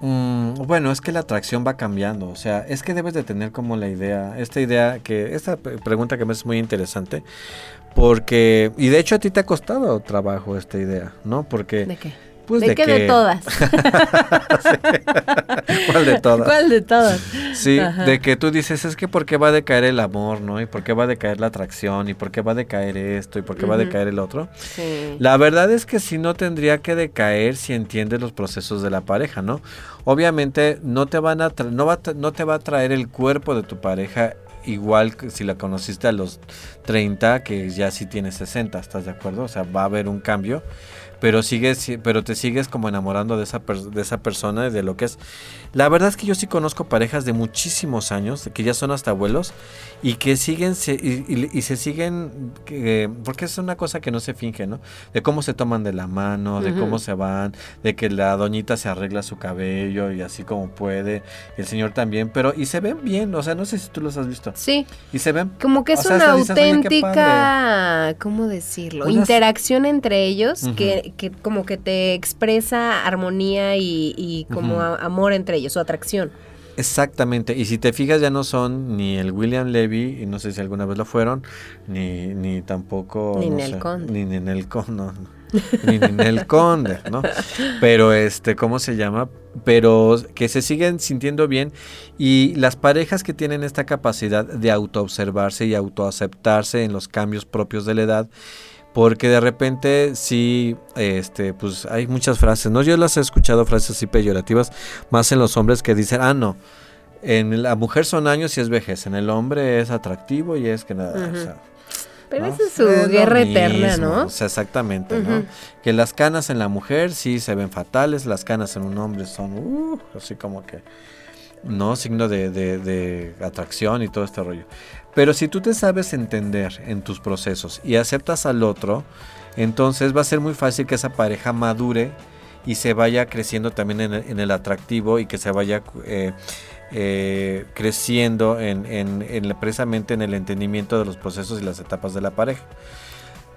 [SPEAKER 5] Mm, bueno, es que la atracción va cambiando, o sea, es que debes de tener como la idea, esta idea que, esta pregunta que me es muy interesante, porque, y de hecho a ti te ha costado trabajo esta idea, ¿no? Porque...
[SPEAKER 3] ¿De qué?
[SPEAKER 5] Pues
[SPEAKER 3] ¿De
[SPEAKER 5] de,
[SPEAKER 3] qué?
[SPEAKER 5] que...
[SPEAKER 3] De todas.
[SPEAKER 5] ¿Cuál de todas?
[SPEAKER 3] ¿Cuál de todas?
[SPEAKER 5] Sí,
[SPEAKER 3] Ajá.
[SPEAKER 5] de que tú dices, es que por qué va a decaer el amor, ¿no? Y por qué va a decaer la atracción, y por qué va a decaer esto, y por qué va a decaer el otro.
[SPEAKER 3] Sí.
[SPEAKER 5] La verdad es que sí no tendría que decaer si entiendes los procesos de la pareja, ¿no? Obviamente no te van a tra- no, va a no te va a traer el cuerpo de tu pareja igual que si la conociste a los 30 que ya sí tienes 60, ¿estás de acuerdo? O sea, va a haber un cambio, pero sigues si- pero te sigues como enamorando de esa de esa persona y de lo que es. La verdad es que yo sí conozco parejas de muchísimos años, que ya son hasta abuelos y que siguen se- y, y- y se siguen que- porque es una cosa que no se finge, ¿no? De cómo se toman de la mano, de
[SPEAKER 3] Ujú.
[SPEAKER 5] cómo se van, de que la doñita se arregla su cabello y así como puede, el señor también, pero y se ven bien, o sea, no sé si tú los has visto.
[SPEAKER 3] Sí.
[SPEAKER 5] Y se ven
[SPEAKER 3] Como que es
[SPEAKER 5] o sea,
[SPEAKER 3] una
[SPEAKER 5] hasta dices, "Oye, qué
[SPEAKER 3] auténtica, ¿cómo decirlo?
[SPEAKER 5] Unas-
[SPEAKER 3] Interacción entre ellos
[SPEAKER 5] Ujú.
[SPEAKER 3] que, que como que te expresa armonía y, y como a- amor entre ellos, o atracción.
[SPEAKER 5] Exactamente, y si te fijas ya no son ni el William Levy, y no sé si alguna vez lo fueron, ni, ni tampoco...
[SPEAKER 3] Ni
[SPEAKER 5] no
[SPEAKER 3] Nel
[SPEAKER 5] sé,
[SPEAKER 3] Conde.
[SPEAKER 5] Ni Ninel Conde, no, no. ni Ninel Conde, ¿no? Pero este, ¿cómo se llama? Pero que se siguen sintiendo bien y las parejas que tienen esta capacidad de autoobservarse y autoaceptarse en los cambios propios de la edad, Porque de repente sí, este, pues hay muchas frases, ¿no? Yo las he escuchado frases así peyorativas, más en los hombres que dicen, ah, no, en la mujer son años y es vejez, en el hombre es atractivo y es que nada, o sea,
[SPEAKER 3] Pero
[SPEAKER 5] ¿no?
[SPEAKER 3] esa es su
[SPEAKER 5] Es
[SPEAKER 3] guerra eterna,
[SPEAKER 5] mismo,
[SPEAKER 3] ¿no?
[SPEAKER 5] o sea, exactamente, ¿no? Que las canas en la mujer sí se ven fatales, las canas en un hombre son, uh, así como que, no, signo de, de- de atracción y todo este rollo. Pero si tú te sabes entender en tus procesos y aceptas al otro, entonces va a ser muy fácil que esa pareja madure y se vaya creciendo también en el, atractivo y que se vaya eh, eh, creciendo en, en- en- precisamente en el entendimiento de los procesos y las etapas de la pareja.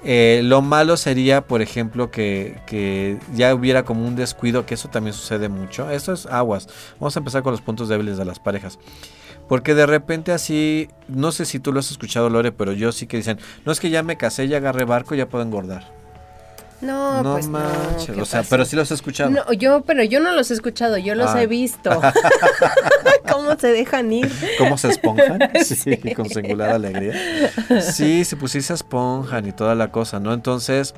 [SPEAKER 5] Eh, lo malo sería, por ejemplo, que ya hubiera como un descuido, que eso también sucede mucho. Eso es aguas. Vamos a empezar con los puntos débiles de las parejas. Porque de repente así, no sé si tú lo has escuchado, Lore, pero yo sí que dicen, no es que ya me casé, ya agarré barco, ya puedo engordar.
[SPEAKER 3] No,
[SPEAKER 5] no
[SPEAKER 3] pues
[SPEAKER 5] manches,
[SPEAKER 3] ¿qué
[SPEAKER 5] o sea, pero sí los he escuchado.
[SPEAKER 3] No, yo, pero yo no los he escuchado, yo los
[SPEAKER 5] Ah.
[SPEAKER 3] he visto. ¿Cómo se dejan ir?
[SPEAKER 5] ¿Cómo se esponjan? Sí, con singular alegría. Sí, sí, pues sí se esponjan y toda la cosa, ¿no? Entonces,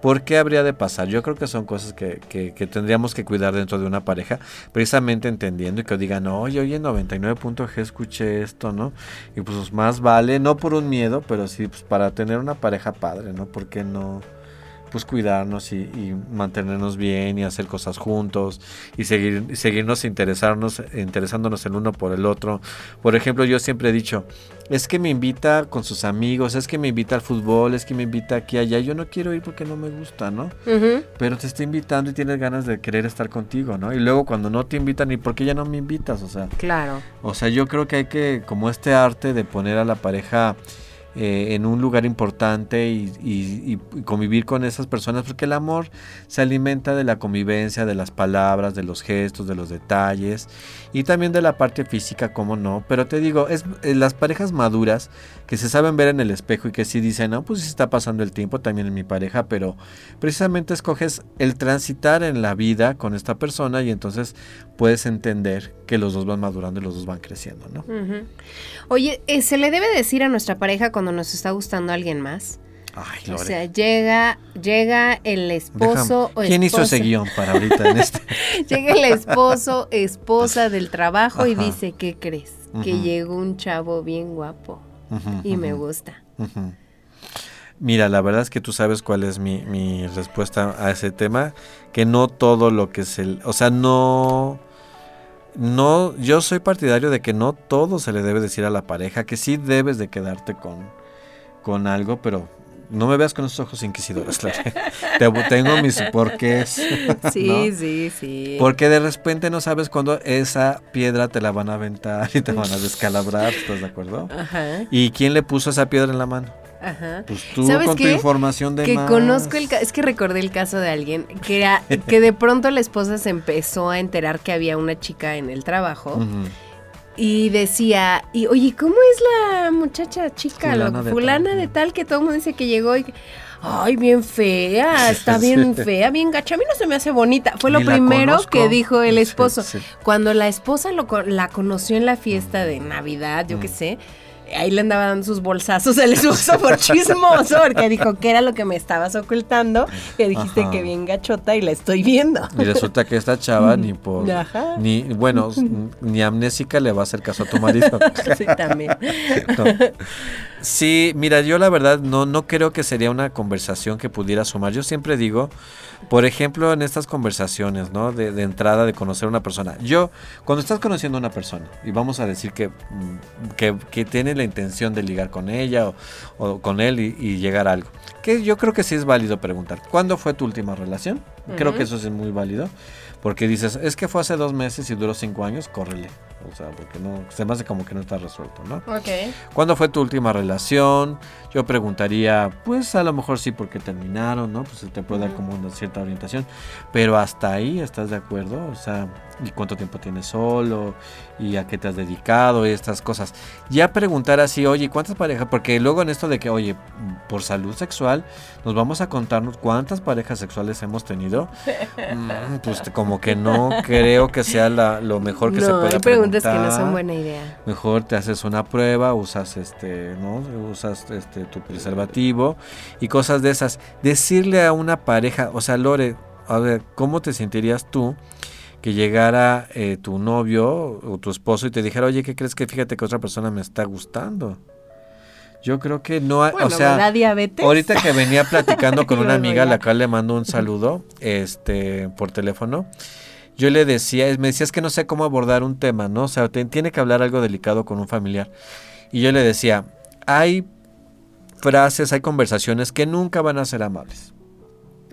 [SPEAKER 5] ¿por qué habría de pasar? Yo creo que son cosas que, que- que tendríamos que cuidar dentro de una pareja, precisamente entendiendo y que digan, oye, oye, en 99.g escuché esto, ¿no? Y pues más vale, no por un miedo, pero sí pues, para tener una pareja padre, ¿no? ¿Por qué no? Pues cuidarnos y, y mantenernos bien y hacer cosas juntos y seguir seguirnos interesarnos interesándonos el uno por el otro. Por ejemplo yo siempre he dicho es que me invita con sus amigos es que me invita al fútbol es que me invita aquí allá yo no quiero ir porque no me gusta no pero te está invitando y tienes ganas de querer estar contigo no y luego cuando no te invitan y por qué ya no me invitas o sea
[SPEAKER 3] Claro.
[SPEAKER 5] o sea, yo creo que hay que, como este arte de poner a la pareja eh, en un lugar importante y, convivir con esas personas, porque el amor se alimenta de la convivencia, de las palabras, de los gestos, de los detalles y también de la parte física, como no. Pero te digo, es eh, las parejas maduras que se saben ver en el espejo y que sí dicen, no, pues sí está pasando el tiempo también en mi pareja, pero precisamente escoges el transitar en la vida con esta persona y entonces puedes entender que los dos van madurando y los dos van creciendo, ¿no?
[SPEAKER 3] Oye, eh, ¿se le debe decir a nuestra pareja cuando nos está gustando alguien más?
[SPEAKER 5] Ay,
[SPEAKER 3] O
[SPEAKER 5] Lore.
[SPEAKER 3] sea, llega, llega el esposo o
[SPEAKER 5] Déjame- ¿Quién hizo ese guion para ahorita en este?
[SPEAKER 3] Llega el esposo, esposa del trabajo y dice, ¿qué crees? Que llegó un chavo bien guapo y me gusta.
[SPEAKER 5] Mira, la verdad es que tú sabes cuál es mi, mi respuesta a ese tema, que no todo lo que se... O sea, no... No, yo soy partidario de que no todo se le debe decir a la pareja, que sí debes de quedarte con, con algo, pero no me veas con esos ojos inquisidores, claro. Te- tengo mis porqués.
[SPEAKER 3] Sí,
[SPEAKER 5] ¿no?
[SPEAKER 3] sí, sí.
[SPEAKER 5] Porque de repente no sabes cuándo esa piedra te la van a aventar y te van a descalabrar, ¿estás de acuerdo?
[SPEAKER 3] Ajá.
[SPEAKER 5] ¿Y quién le puso esa piedra en la mano?
[SPEAKER 3] Ajá.
[SPEAKER 5] Pues tú
[SPEAKER 3] ¿Sabes
[SPEAKER 5] con tu
[SPEAKER 3] qué?
[SPEAKER 5] información de
[SPEAKER 3] que
[SPEAKER 5] más.
[SPEAKER 3] conozco el es que recordé el caso de alguien que era que de pronto la esposa se empezó a enterar que había una chica en el trabajo y decía y oye cómo es la muchacha chica
[SPEAKER 5] Fulana
[SPEAKER 3] Lo-
[SPEAKER 5] de
[SPEAKER 3] fulana
[SPEAKER 5] tal.
[SPEAKER 3] de tal que todo el mundo dice que llegó y ay bien fea está bien
[SPEAKER 5] Sí.
[SPEAKER 3] fea bien gacha a mí no se me hace bonita fue lo
[SPEAKER 5] Ni
[SPEAKER 3] primero que dijo el esposo
[SPEAKER 5] sí.
[SPEAKER 3] cuando la esposa lo la conoció en la fiesta de navidad yo qué sé Ahí le andaba dando sus bolsazos el esposo por chismoso, porque dijo que era lo que me estabas ocultando, que dijiste
[SPEAKER 5] Ajá.
[SPEAKER 3] que bien gachota y la estoy viendo.
[SPEAKER 5] Y resulta que esta chava ni por
[SPEAKER 3] Ajá.
[SPEAKER 5] ni bueno, ni amnésica le va a hacer caso a tu marido.
[SPEAKER 3] Sí, también.
[SPEAKER 5] No. Sí, mira, yo la verdad no, no creo que sería una conversación que pudiera sumar. Yo siempre digo, por ejemplo, en estas conversaciones, ¿no? De, de entrada, de conocer a una persona. Yo, cuando estás conociendo a una persona, y vamos a decir que, mm, que, que tiene la intención de ligar con ella o, o con él y, y llegar a algo, que yo creo que sí es válido preguntar, ¿cuándo fue tu última relación? Creo que eso es muy válido. Porque dices, es que fue hace dos meses y duró cinco años, córrele. O sea, porque no, se me hace como que no está resuelto, ¿no?
[SPEAKER 3] Ok.
[SPEAKER 5] ¿Cuándo fue tu última relación? Yo preguntaría, pues a lo mejor sí porque terminaron, ¿no? Pues se te puede dar como una cierta orientación. Pero hasta ahí, ¿estás de acuerdo? O sea, ¿y cuánto tiempo tienes solo? ¿Y a qué te has dedicado? Y estas cosas. Ya preguntar así, oye, ¿cuántas parejas? Porque luego en esto de que, oye, por salud sexual, nos vamos a contarnos cuántas parejas sexuales hemos tenido. Mm, pues como que no creo que sea la- lo mejor que se
[SPEAKER 3] No,
[SPEAKER 5] pueda
[SPEAKER 3] hay preguntas que no son buena idea.
[SPEAKER 5] Mejor te haces una prueba, usas este, ¿no? Usas este tu preservativo y cosas de esas. Decirle a una pareja, o sea, Lore, a ver, ¿cómo te sentirías tú que llegara eh, tu novio o tu esposo y te dijera, oye, ¿qué crees que fíjate que otra persona me está gustando? Yo creo que no hay,
[SPEAKER 3] Bueno,
[SPEAKER 5] o sea,
[SPEAKER 3] diabetes.
[SPEAKER 5] ahorita que venía platicando con una amiga, a la cual le mando un saludo, este, por teléfono, yo le decía, me decía, es que no sé cómo abordar un tema, ¿no? O sea, te- tiene que hablar algo delicado con un familiar. Y yo le decía, hay frases, hay conversaciones que nunca van a ser amables.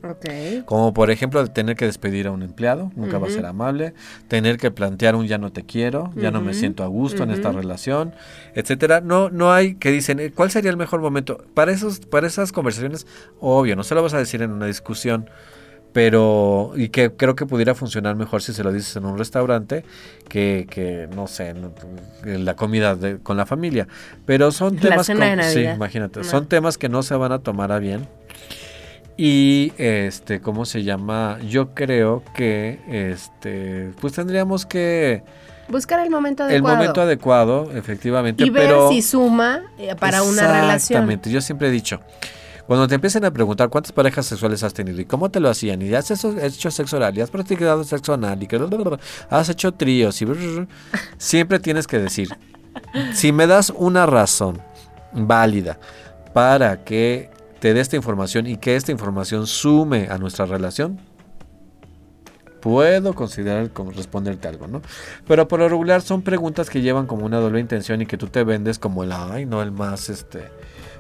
[SPEAKER 3] Ok.
[SPEAKER 5] Como por ejemplo tener que despedir a un empleado, nunca va a ser amable, tener que plantear un ya no te quiero, ya no me siento a gusto en esta relación, etcétera. No, no hay que dicen eh, cuál sería el mejor momento para esos, para esas conversaciones. Obvio, no se lo vas a decir en una discusión, pero y que creo que pudiera funcionar mejor si se lo dices en un restaurante que, que no sé, en, en la comida de- con la familia. Pero son
[SPEAKER 3] La
[SPEAKER 5] temas,
[SPEAKER 3] cena de
[SPEAKER 5] sí, imagínate,
[SPEAKER 3] No.
[SPEAKER 5] son temas que no se van a tomar a bien. Y este, ¿cómo se llama? Yo creo que este, pues tendríamos que
[SPEAKER 3] Buscar el momento
[SPEAKER 5] el
[SPEAKER 3] adecuado.
[SPEAKER 5] momento adecuado, efectivamente,
[SPEAKER 3] y ver
[SPEAKER 5] pero
[SPEAKER 3] si suma eh, para una relación.
[SPEAKER 5] Exactamente, yo siempre he dicho, cuando te empiecen a preguntar cuántas parejas sexuales has tenido y cómo te lo hacían y has hecho, sexo oral y has practicado sexo anal y que has hecho tríos y siempre tienes que decir, si me das una razón válida para que te dé esta información y que esta información sume a nuestra relación, puedo considerar como responderte algo, ¿no? Pero por lo regular son preguntas que llevan como una doble intención y que tú te vendes como el, ay, no, el más, este,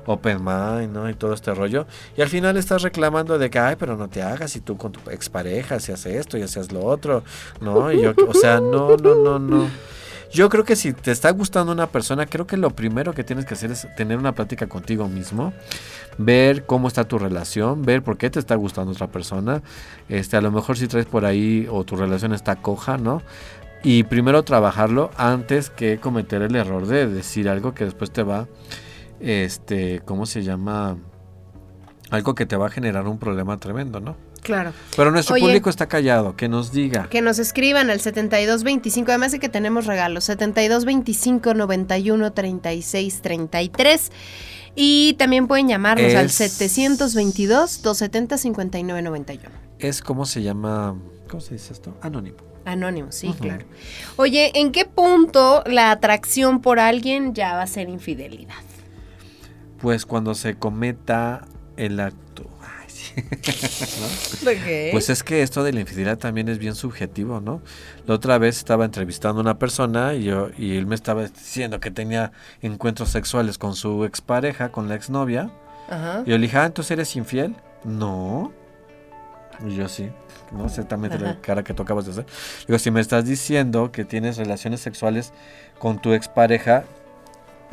[SPEAKER 5] open mind, ¿no? Y todo este rollo. Y al final estás reclamando de que, ay, pero no te hagas y tú con tu expareja si haces esto y haces lo otro, ¿no? Y yo, o sea, no, no, no, no. Yo creo que si te está gustando una persona, creo que lo primero que tienes que hacer es tener una plática contigo mismo, ver cómo está tu relación, ver por qué te está gustando otra persona. Este, a lo mejor si traes por ahí o tu relación está coja, ¿no? Y primero trabajarlo antes que cometer el error de decir algo que después te va, este, ¿cómo se llama? Algo que te va a generar un problema tremendo, ¿no?
[SPEAKER 3] Claro.
[SPEAKER 5] Pero nuestro
[SPEAKER 3] Oye,
[SPEAKER 5] público está callado, que nos diga.
[SPEAKER 3] Que nos escriban al 7225, además de que tenemos regalos, 7225 91 36 33. Y también pueden llamarnos al
[SPEAKER 5] Es-
[SPEAKER 3] 722 270 59 91.
[SPEAKER 5] Es como se llama, ¿cómo se dice esto? Anónimo.
[SPEAKER 3] Anónimo, sí, claro. Oye, ¿en qué punto la atracción por alguien ya va a ser infidelidad?
[SPEAKER 5] Pues cuando se cometa el acto. Ay, sí. Pues es que esto de la infidelidad también es bien subjetivo, ¿no? La otra vez estaba entrevistando a una persona y, yo, y él me estaba diciendo que tenía encuentros sexuales con su expareja, con la exnovia.
[SPEAKER 3] Ajá.
[SPEAKER 5] Y yo le dije, ah, ¿entonces eres infiel? No. Y yo sí. No sé también la
[SPEAKER 3] Ajá.
[SPEAKER 5] cara que tú acabas de hacer. Digo, si me estás diciendo que tienes relaciones sexuales con tu expareja,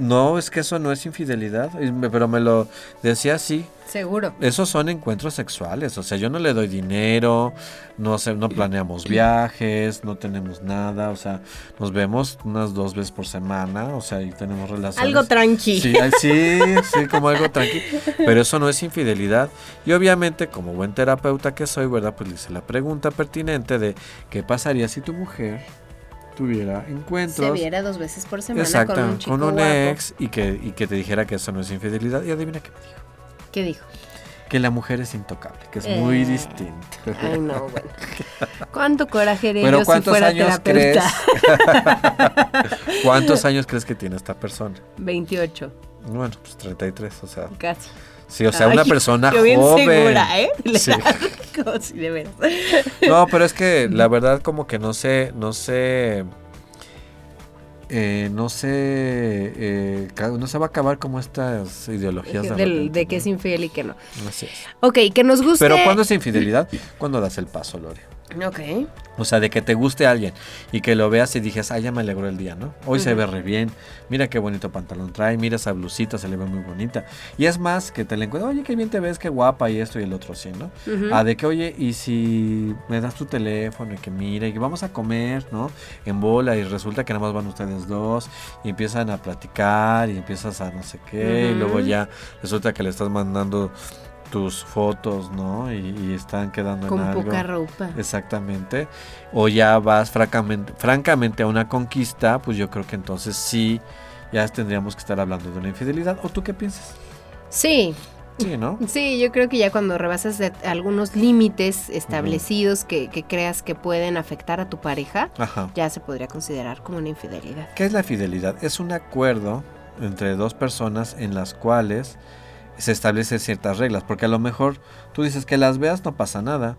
[SPEAKER 5] no, es que eso no es infidelidad. Pero me lo decía así.
[SPEAKER 3] Seguro.
[SPEAKER 5] Esos son encuentros sexuales, o sea, yo no le doy dinero, no sé, no planeamos viajes, no tenemos nada, o sea, nos vemos unas dos veces por semana, o sea, y tenemos relaciones.
[SPEAKER 3] Algo tranqui.
[SPEAKER 5] Sí, sí, sí, como algo tranqui, pero eso no es infidelidad. Y obviamente, como buen terapeuta que soy, ¿verdad? Pues le hice la pregunta pertinente de qué pasaría si tu mujer tuviera encuentros.
[SPEAKER 3] Se viera dos veces por semana
[SPEAKER 5] Exacto,
[SPEAKER 3] con un chico guapo.
[SPEAKER 5] ex y que, y que te dijera que eso no es infidelidad. Y adivina qué me dijo.
[SPEAKER 3] ¿Qué dijo?
[SPEAKER 5] Que la mujer es intocable, que es muy
[SPEAKER 3] Eh,
[SPEAKER 5] distinto.
[SPEAKER 3] Ay, no, bueno. ¿Cuánto coraje haría
[SPEAKER 5] Pero
[SPEAKER 3] yo si
[SPEAKER 5] ¿cuántos
[SPEAKER 3] fuera
[SPEAKER 5] años
[SPEAKER 3] terapeuta?
[SPEAKER 5] crees? ¿Cuántos años crees que tiene esta persona?
[SPEAKER 3] 28,
[SPEAKER 5] Bueno, pues 33, o sea.
[SPEAKER 3] casi.
[SPEAKER 5] Sí, o sea,
[SPEAKER 3] Ay,
[SPEAKER 5] una persona
[SPEAKER 3] yo bien
[SPEAKER 5] joven.
[SPEAKER 3] segura, ¿eh?
[SPEAKER 5] Sí.
[SPEAKER 3] Como si de veras.
[SPEAKER 5] No, pero es que la verdad como que no sé, no sé, eh, no sé, eh, no se va a acabar como estas ideologías de,
[SPEAKER 3] Del- de que es infiel y que no.
[SPEAKER 5] ¿no? Así es.
[SPEAKER 3] Ok, que nos guste.
[SPEAKER 5] Pero ¿cuándo es infidelidad? Cuando das el paso, Lore.
[SPEAKER 3] Ok.
[SPEAKER 5] O sea, de que te guste alguien y que lo veas y dijes, ay, ya me alegró el día, ¿no? Hoy se ve re bien, mira qué bonito pantalón trae, mira esa blusita, se le ve muy bonita. Y es más, que te la encuentras, oye, qué bien te ves, qué guapa y esto y el otro, sí, ¿no? Ah, de que, oye, y si me das tu teléfono y que mira y que vamos a comer, ¿no? En bola y resulta que nada más van ustedes dos y empiezan a platicar y empiezas a no sé qué y luego ya resulta que le estás mandando tus fotos, ¿no? Y, y están quedando
[SPEAKER 3] Con
[SPEAKER 5] en algo.
[SPEAKER 3] poca ropa.
[SPEAKER 5] Exactamente. O ya vas francamente, francamente a una conquista, pues yo creo que entonces sí, ya tendríamos que estar hablando de una infidelidad. ¿O tú qué piensas?
[SPEAKER 3] Sí.
[SPEAKER 5] Sí, ¿no?
[SPEAKER 3] Sí, yo creo que ya cuando rebasas de algunos límites establecidos que, que creas que pueden afectar a tu pareja,
[SPEAKER 5] Ajá.
[SPEAKER 3] ya se podría considerar como una infidelidad.
[SPEAKER 5] ¿Qué es la fidelidad? Es un acuerdo entre dos personas en las cuales se establecen ciertas reglas, porque a lo mejor tú dices que las veas no pasa nada.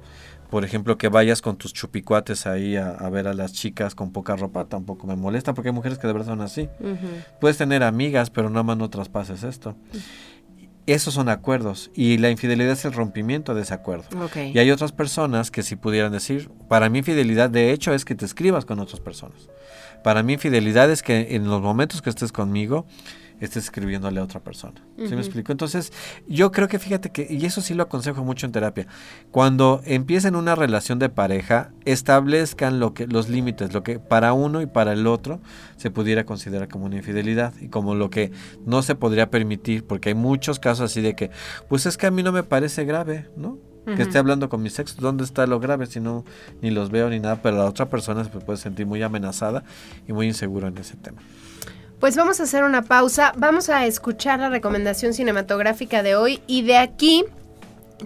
[SPEAKER 5] Por ejemplo, que vayas con tus chupicuates ahí a, a ver a las chicas con poca ropa, tampoco me molesta, porque hay mujeres que de verdad son así. Puedes tener amigas, pero nada más no traspases esto. Esos son acuerdos y la infidelidad es el rompimiento de ese acuerdo. Y hay otras personas que si pudieran decir, para mí infidelidad de hecho es que te escribas con otras personas. Para mí infidelidad es que en los momentos que estés conmigo estés escribiéndole a otra persona. ¿Sí
[SPEAKER 13] Ujú.
[SPEAKER 5] me explico? Entonces, yo creo que fíjate que, y eso sí lo aconsejo mucho en terapia, cuando empiecen una relación de pareja, establezcan lo que, los límites, lo que para uno y para el otro se pudiera considerar como una infidelidad y como lo que no se podría permitir, porque hay muchos casos así de que, pues es que a mí no me parece grave, ¿no? Que esté hablando con mis ex, ¿dónde está lo grave si no ni los veo ni nada? Pero la otra persona se puede sentir muy amenazada y muy inseguro en ese tema.
[SPEAKER 3] Pues vamos a hacer una pausa, vamos a escuchar la recomendación cinematográfica de hoy y de aquí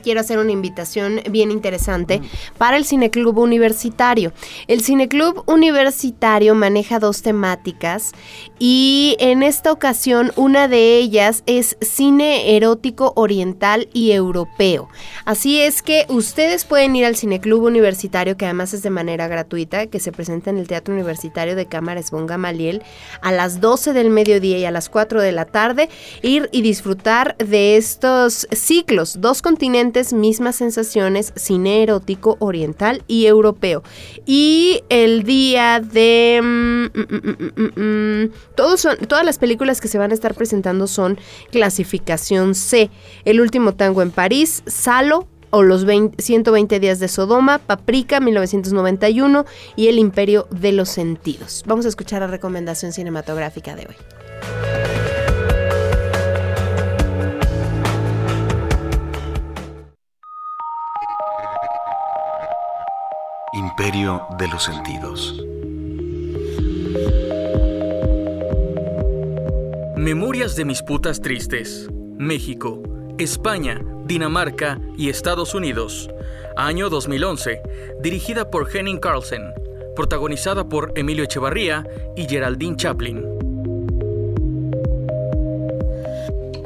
[SPEAKER 3] quiero hacer una invitación bien interesante para el Cineclub Universitario. El Cineclub Universitario maneja dos temáticas y en esta ocasión una de ellas es cine erótico oriental y europeo. Así es que ustedes pueden ir al Cineclub Universitario, que además es de manera gratuita, que se presenta en el Teatro Universitario de Cámaras Von Gamaliel a las 12 del mediodía y a las 4 de la tarde, ir y disfrutar de estos ciclos, dos continentes, mismas sensaciones, cine erótico oriental y europeo. Y el día de... mm, mm, mm, todas las películas que se van a estar presentando son clasificación C. El último tango en París, Salo, o los 20 120 días de Sodoma, Paprika 1991 y El Imperio de los Sentidos. Vamos a escuchar la recomendación cinematográfica de hoy.
[SPEAKER 4] Imperio de los sentidos.
[SPEAKER 14] Memorias de mis putas tristes. México, España, Dinamarca y Estados Unidos. Año 2011. Dirigida por Henning Carlsen. Protagonizada por Emilio Echevarría y Geraldine Chaplin.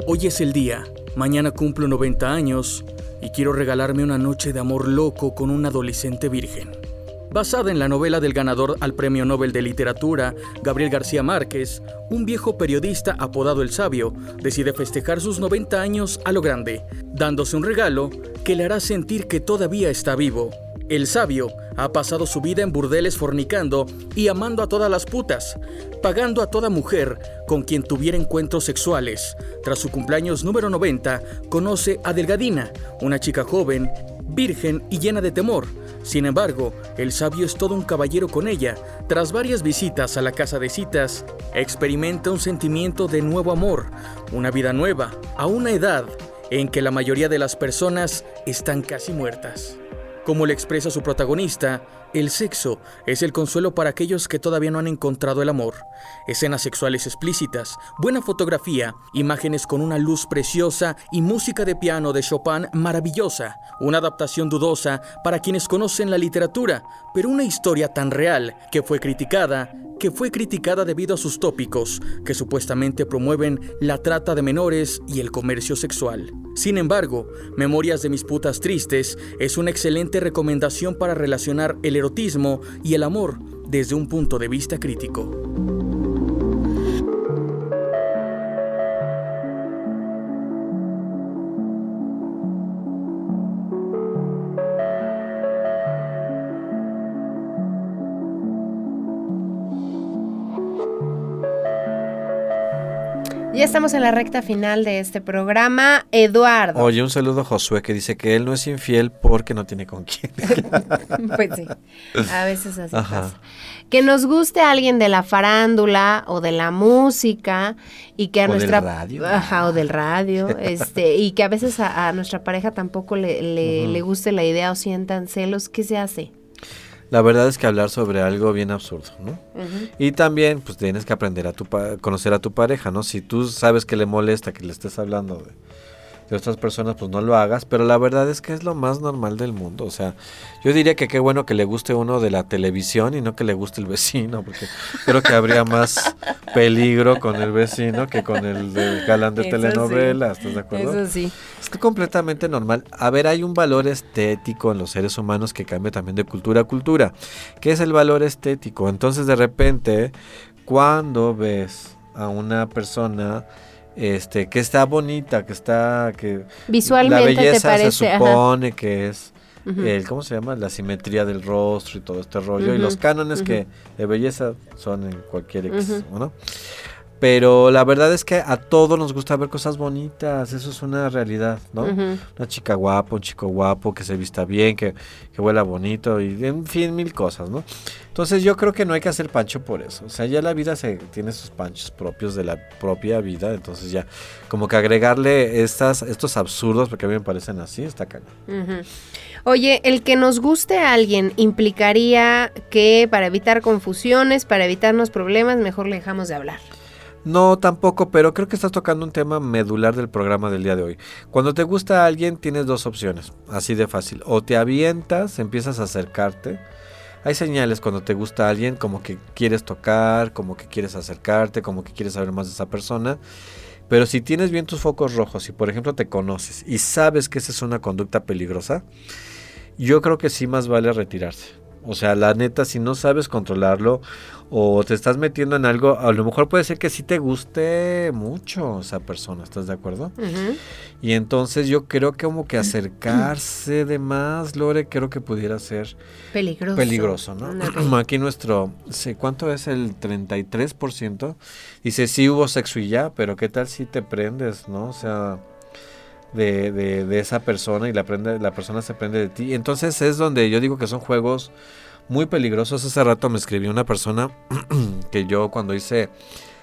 [SPEAKER 14] Hoy es el día. Mañana cumplo 90 años y quiero regalarme una noche de amor loco con una adolescente virgen. Basada en la novela del ganador al Premio Nobel de Literatura, Gabriel García Márquez, un viejo periodista apodado El Sabio decide festejar sus 90 años a lo grande, dándose un regalo que le hará sentir que todavía está vivo. El Sabio ha pasado su vida en burdeles fornicando y amando a todas las putas, pagando a toda mujer con quien tuviera encuentros sexuales. Tras su cumpleaños número 90, conoce a Delgadina, una chica joven, virgen y llena de temor. Sin embargo, el sabio es todo un caballero con ella. Tras varias visitas a la casa de citas, experimenta un sentimiento de nuevo amor, una vida nueva, a una edad en que la mayoría de las personas están casi muertas. Como le expresa su protagonista, el sexo es el consuelo para aquellos que todavía no han encontrado el amor. Escenas sexuales explícitas, buena fotografía, imágenes con una luz preciosa y música de piano de Chopin maravillosa. Una adaptación dudosa para quienes conocen la literatura, pero una historia tan real que fue criticada, que fue criticada debido a sus tópicos, que supuestamente promueven la trata de menores y el comercio sexual. Sin embargo, Memorias de mis putas tristes es una excelente recomendación para relacionar el erotismo y el amor desde un punto de vista crítico.
[SPEAKER 3] Ya estamos en la recta final de este programa. Eduardo.
[SPEAKER 5] Oye, un saludo a Josué que dice que él no es infiel porque no tiene con quién.
[SPEAKER 3] pues sí, a veces así
[SPEAKER 5] Ajá.
[SPEAKER 3] pasa. Que nos guste alguien de la farándula o de la música y que a
[SPEAKER 5] O del
[SPEAKER 3] nuestra
[SPEAKER 5] radio.
[SPEAKER 3] Ajá, o del radio, este, y que a veces a, a nuestra pareja tampoco le, le, le guste la idea o sientan celos, ¿qué se hace?
[SPEAKER 5] La verdad es que hablar sobre algo bien absurdo, ¿no? Y también, pues tienes que aprender a tu pa- conocer a tu pareja, ¿no? Si tú sabes que le molesta que le estés hablando de, de otras personas, pues no lo hagas, pero la verdad es que es lo más normal del mundo, o sea, yo diría que qué bueno que le guste uno de la televisión y no que le guste el vecino, porque creo que habría más peligro con el vecino que con el galán de
[SPEAKER 3] Eso sí.
[SPEAKER 5] telenovela, ¿estás de acuerdo?
[SPEAKER 3] Eso sí.
[SPEAKER 5] Es que completamente normal. A ver, hay un valor estético en los seres humanos que cambia también de cultura a cultura. ¿Qué es el valor estético? Entonces, de repente, cuando ves a una persona este que está bonita, que está que
[SPEAKER 3] Visualmente
[SPEAKER 5] la
[SPEAKER 3] te
[SPEAKER 5] belleza
[SPEAKER 3] parece,
[SPEAKER 5] se
[SPEAKER 3] ajá.
[SPEAKER 5] supone que es el cómo se llama la simetría del rostro y todo este rollo y los cánones que de belleza son en cualquier ex,
[SPEAKER 3] Ujú.
[SPEAKER 5] ¿no? Pero la verdad es que a todos nos gusta ver cosas bonitas, eso es una realidad, ¿no? Una chica guapa, un chico guapo, que se vista bien, que, que huela bonito y en fin, mil cosas, ¿no? Entonces yo creo que no hay que hacer pancho por eso. O sea, ya la vida se tiene sus panchos propios de la propia vida, entonces ya como que agregarle estas, estos absurdos, porque a mí me parecen así, está cañón.
[SPEAKER 3] Oye, el que nos guste a alguien implicaría que para evitar confusiones, para evitarnos problemas, mejor le dejamos de hablar.
[SPEAKER 5] No, tampoco, pero creo que estás tocando un tema medular del programa del día de hoy. Cuando te gusta a alguien tienes dos opciones, así de fácil. O te avientas, empiezas a acercarte. Hay señales cuando te gusta a alguien como que quieres tocar, como que quieres acercarte, como que quieres saber más de esa persona. Pero si tienes bien tus focos rojos y por ejemplo te conoces y sabes que esa es una conducta peligrosa, yo creo que sí más vale retirarse. O sea, la neta, si no sabes controlarlo o te estás metiendo en algo, a lo mejor puede ser que sí te guste mucho esa persona, ¿estás de acuerdo? Y entonces yo creo que como que acercarse de más, Lore, creo que pudiera ser
[SPEAKER 3] Peligroso.
[SPEAKER 5] peligroso, ¿no?
[SPEAKER 3] Ok.
[SPEAKER 5] Aquí nuestro, sí, ¿cuánto es el 33%? Dice, sí hubo sexo y ya, pero ¿qué tal si te prendes, no? O sea, de, de, de esa persona y la, prende, la persona se prende de ti. Entonces es donde yo digo que son juegos muy peligrosos. Hace rato me escribió una persona que yo cuando hice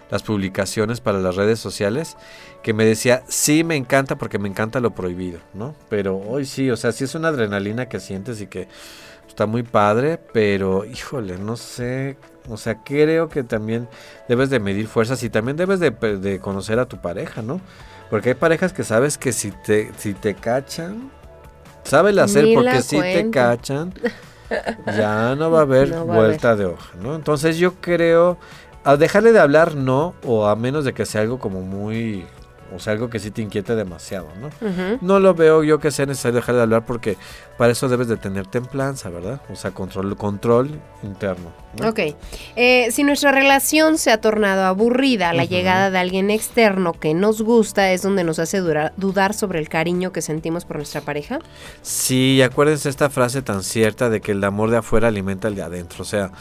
[SPEAKER 5] las publicaciones para las redes sociales, que me decía, sí me encanta porque me encanta lo prohibido, ¿no? Pero hoy sí, o sea, sí es una adrenalina que sientes y que está muy padre, pero híjole, no sé, o sea, creo que también debes de medir fuerzas y también debes de conocer a tu pareja, ¿no? Porque hay parejas que sabes que si te, si te cachan, sabe el hacer
[SPEAKER 3] Ni
[SPEAKER 5] porque si te cachan, ya no va a haber
[SPEAKER 3] No va a
[SPEAKER 5] vuelta de hoja, ¿no? Entonces yo creo, a dejarle de hablar no, o a menos de que sea algo como muy, o sea, algo que sí te inquiete demasiado, ¿no? No lo veo yo que sea necesario dejar de hablar porque para eso debes de tener templanza, ¿verdad? O sea, control, control interno. ¿no?
[SPEAKER 3] Ok. Eh, si nuestra relación se ha tornado aburrida, la llegada de alguien externo que nos gusta es donde nos hace dudar sobre el cariño que sentimos por nuestra pareja.
[SPEAKER 5] Sí, acuérdense esta frase tan cierta de que el amor de afuera alimenta el de adentro. O sea,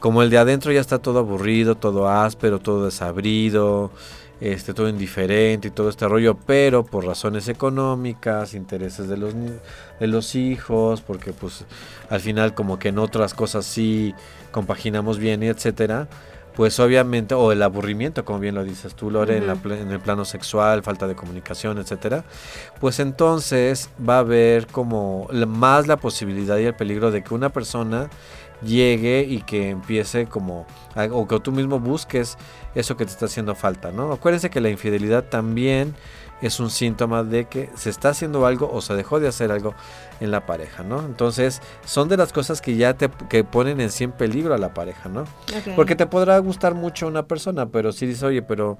[SPEAKER 5] como el de adentro ya está todo aburrido, todo áspero, todo desabrido, este, todo indiferente y todo este rollo, pero por razones económicas, intereses de los, de los hijos, porque pues al final como que en otras cosas sí compaginamos bien y etcétera, pues obviamente, o el aburrimiento, como bien lo dices tú, Lore, en, la en el plano sexual, falta de comunicación, etcétera, pues entonces va a haber como más la posibilidad y el peligro de que una persona llegue y que empiece como o que tú mismo busques eso que te está haciendo falta, ¿no? Acuérdense que la infidelidad también es un síntoma de que se está haciendo algo o se dejó de hacer algo en la pareja, ¿no? Entonces, son de las cosas que ya te que ponen en sí en peligro a la pareja, ¿no? Porque te podrá gustar mucho una persona, pero si dices, oye, pero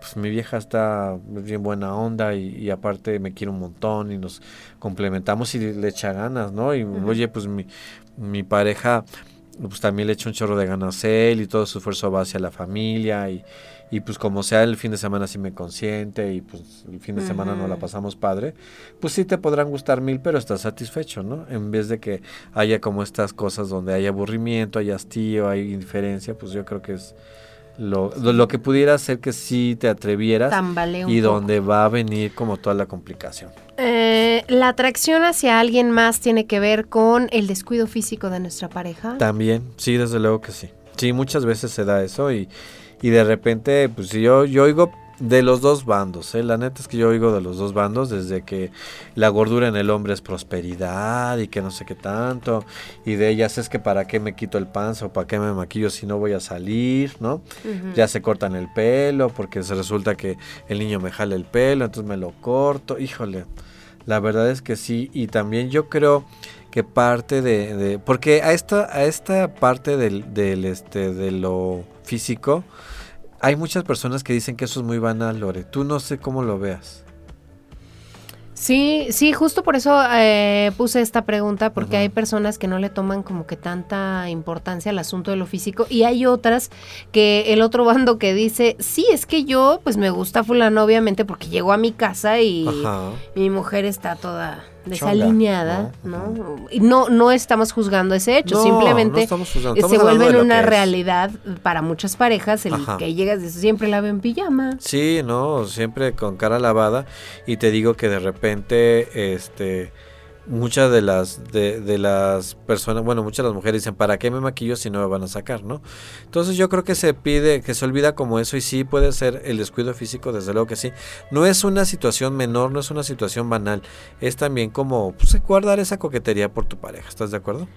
[SPEAKER 5] pues mi vieja está bien buena onda y, y aparte me quiere un montón y nos complementamos y le echa ganas, ¿no? Y oye, pues mi, mi pareja pues también le echa un chorro de ganas a él y todo su esfuerzo va hacia la familia y, y pues como sea el fin de semana sí me consiente y pues el fin de semana no la pasamos padre, pues sí te podrán gustar mil, pero estás satisfecho, ¿no? En vez de que haya como estas cosas donde hay aburrimiento, hay hastío, hay indiferencia, pues yo creo que es lo, lo, que pudiera hacer que sí te atrevieras y
[SPEAKER 3] poco.
[SPEAKER 5] donde va a venir como toda la complicación.
[SPEAKER 3] Eh, la atracción hacia alguien más tiene que ver con el descuido físico de nuestra pareja.
[SPEAKER 5] También, sí, desde luego que sí. Sí, muchas veces se da eso y, y de repente, pues si yo, yo oigo de los dos bandos, ¿eh? la neta es que yo oigo de los dos bandos, desde que la gordura en el hombre es prosperidad y que no sé qué tanto, y de ellas es que para qué me quito el panza o para qué me maquillo si no voy a salir, ¿no? Ya se cortan el pelo porque se resulta que el niño me jala el pelo, entonces me lo corto, híjole, la verdad es que sí, y también yo creo que parte de, de- porque a esta, a esta parte del, del este, de lo físico, hay muchas personas que dicen que eso es muy banal, Lore. Tú no sé cómo lo veas.
[SPEAKER 3] Sí, sí, justo por eso eh, puse esta pregunta, porque hay personas que no le toman como que tanta importancia al asunto de lo físico y hay otras que el otro bando que dice, sí, es que yo pues me gusta fulano obviamente porque llegó a mi casa y
[SPEAKER 5] Ajá.
[SPEAKER 3] mi mujer está toda
[SPEAKER 5] Chonga,
[SPEAKER 3] desalineada, ¿no? Y no, no estamos juzgando ese hecho,
[SPEAKER 5] No,
[SPEAKER 3] simplemente
[SPEAKER 5] no juzgando,
[SPEAKER 3] se vuelve
[SPEAKER 5] de
[SPEAKER 3] una
[SPEAKER 5] es.
[SPEAKER 3] realidad para muchas parejas el
[SPEAKER 5] Ajá.
[SPEAKER 3] que llegas y siempre la veo en pijama.
[SPEAKER 5] Sí, no, siempre con cara lavada y te digo que de repente, este, muchas de las de, de las personas, bueno, muchas de las mujeres dicen, ¿para qué me maquillo si no me van a sacar, no? Entonces yo creo que se pide, que se olvida como eso y sí puede ser el descuido físico, desde luego que sí. No es una situación menor, no es una situación banal, es también como pues, guardar esa coquetería por tu pareja, ¿estás de acuerdo?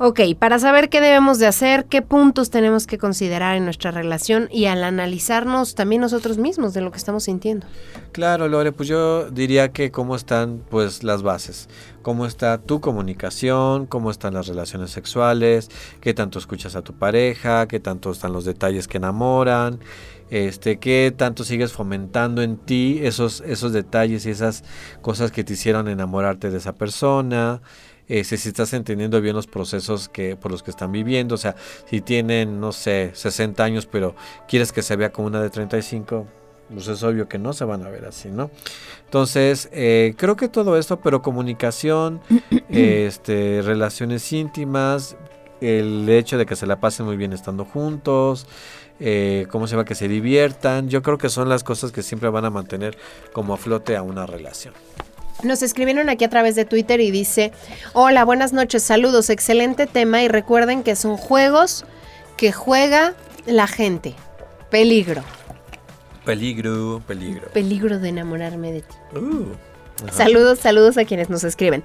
[SPEAKER 3] Ok, para saber qué debemos de hacer, qué puntos tenemos que considerar en nuestra relación y al analizarnos también nosotros mismos de lo que estamos sintiendo.
[SPEAKER 5] Claro, Lore, pues yo diría que cómo están pues las bases, cómo está tu comunicación, cómo están las relaciones sexuales, qué tanto escuchas a tu pareja, qué tanto están los detalles que enamoran, este, qué tanto sigues fomentando en ti esos, esos detalles y esas cosas que te hicieron enamorarte de esa persona. Este, si estás entendiendo bien los procesos que por los que están viviendo, o sea, si tienen, no sé, 60 años, pero quieres que se vea como una de 35, pues es obvio que no se van a ver así, ¿no? Entonces, eh, creo que todo esto, pero comunicación, este, relaciones íntimas, el hecho de que se la pasen muy bien estando juntos, eh, cómo se va que se diviertan, yo creo que son las cosas que siempre van a mantener como a flote a una relación.
[SPEAKER 3] Nos escribieron aquí a través de Twitter y dice, hola, buenas noches, saludos, excelente tema y recuerden que son juegos que juega la gente. Peligro,
[SPEAKER 5] Peligro, peligro.
[SPEAKER 3] peligro de enamorarme de ti.
[SPEAKER 5] Uh, ajá.
[SPEAKER 3] Saludos, saludos a quienes nos escriben.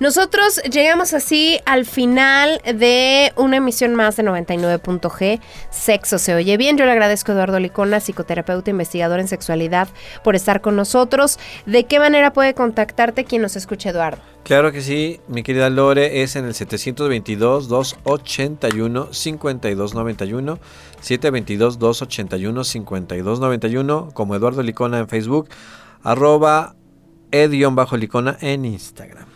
[SPEAKER 3] Nosotros llegamos así al final de una emisión más de 99.g. Sexo se oye bien. Yo le agradezco a Eduardo Licona, psicoterapeuta, investigador en sexualidad, por estar con nosotros. ¿De qué manera puede contactarte quien nos escuche, Eduardo?
[SPEAKER 5] Claro que sí, mi querida Lore, es en el 722-281-5291, 722-281-5291, como Eduardo Licona en Facebook, arroba ed-licona en Instagram.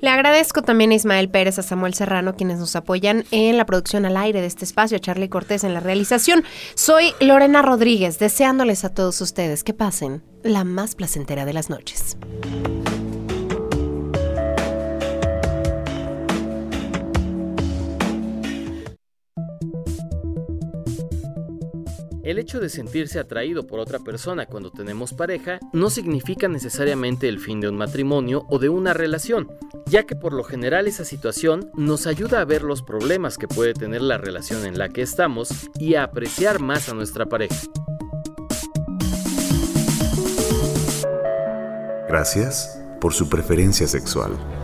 [SPEAKER 3] Le agradezco también a Ismael Pérez, a Samuel Serrano, quienes nos apoyan en la producción al aire de este espacio, a Charlie Cortés en la realización. Soy Lorena Rodríguez, deseándoles a todos ustedes que pasen la más placentera de las noches.
[SPEAKER 6] El hecho de sentirse atraído por otra persona cuando tenemos pareja no significa necesariamente el fin de un matrimonio o de una relación, ya que por lo general esa situación nos ayuda a ver los problemas que puede tener la relación en la que estamos y a apreciar más a nuestra pareja.
[SPEAKER 4] Gracias por su preferencia sexual.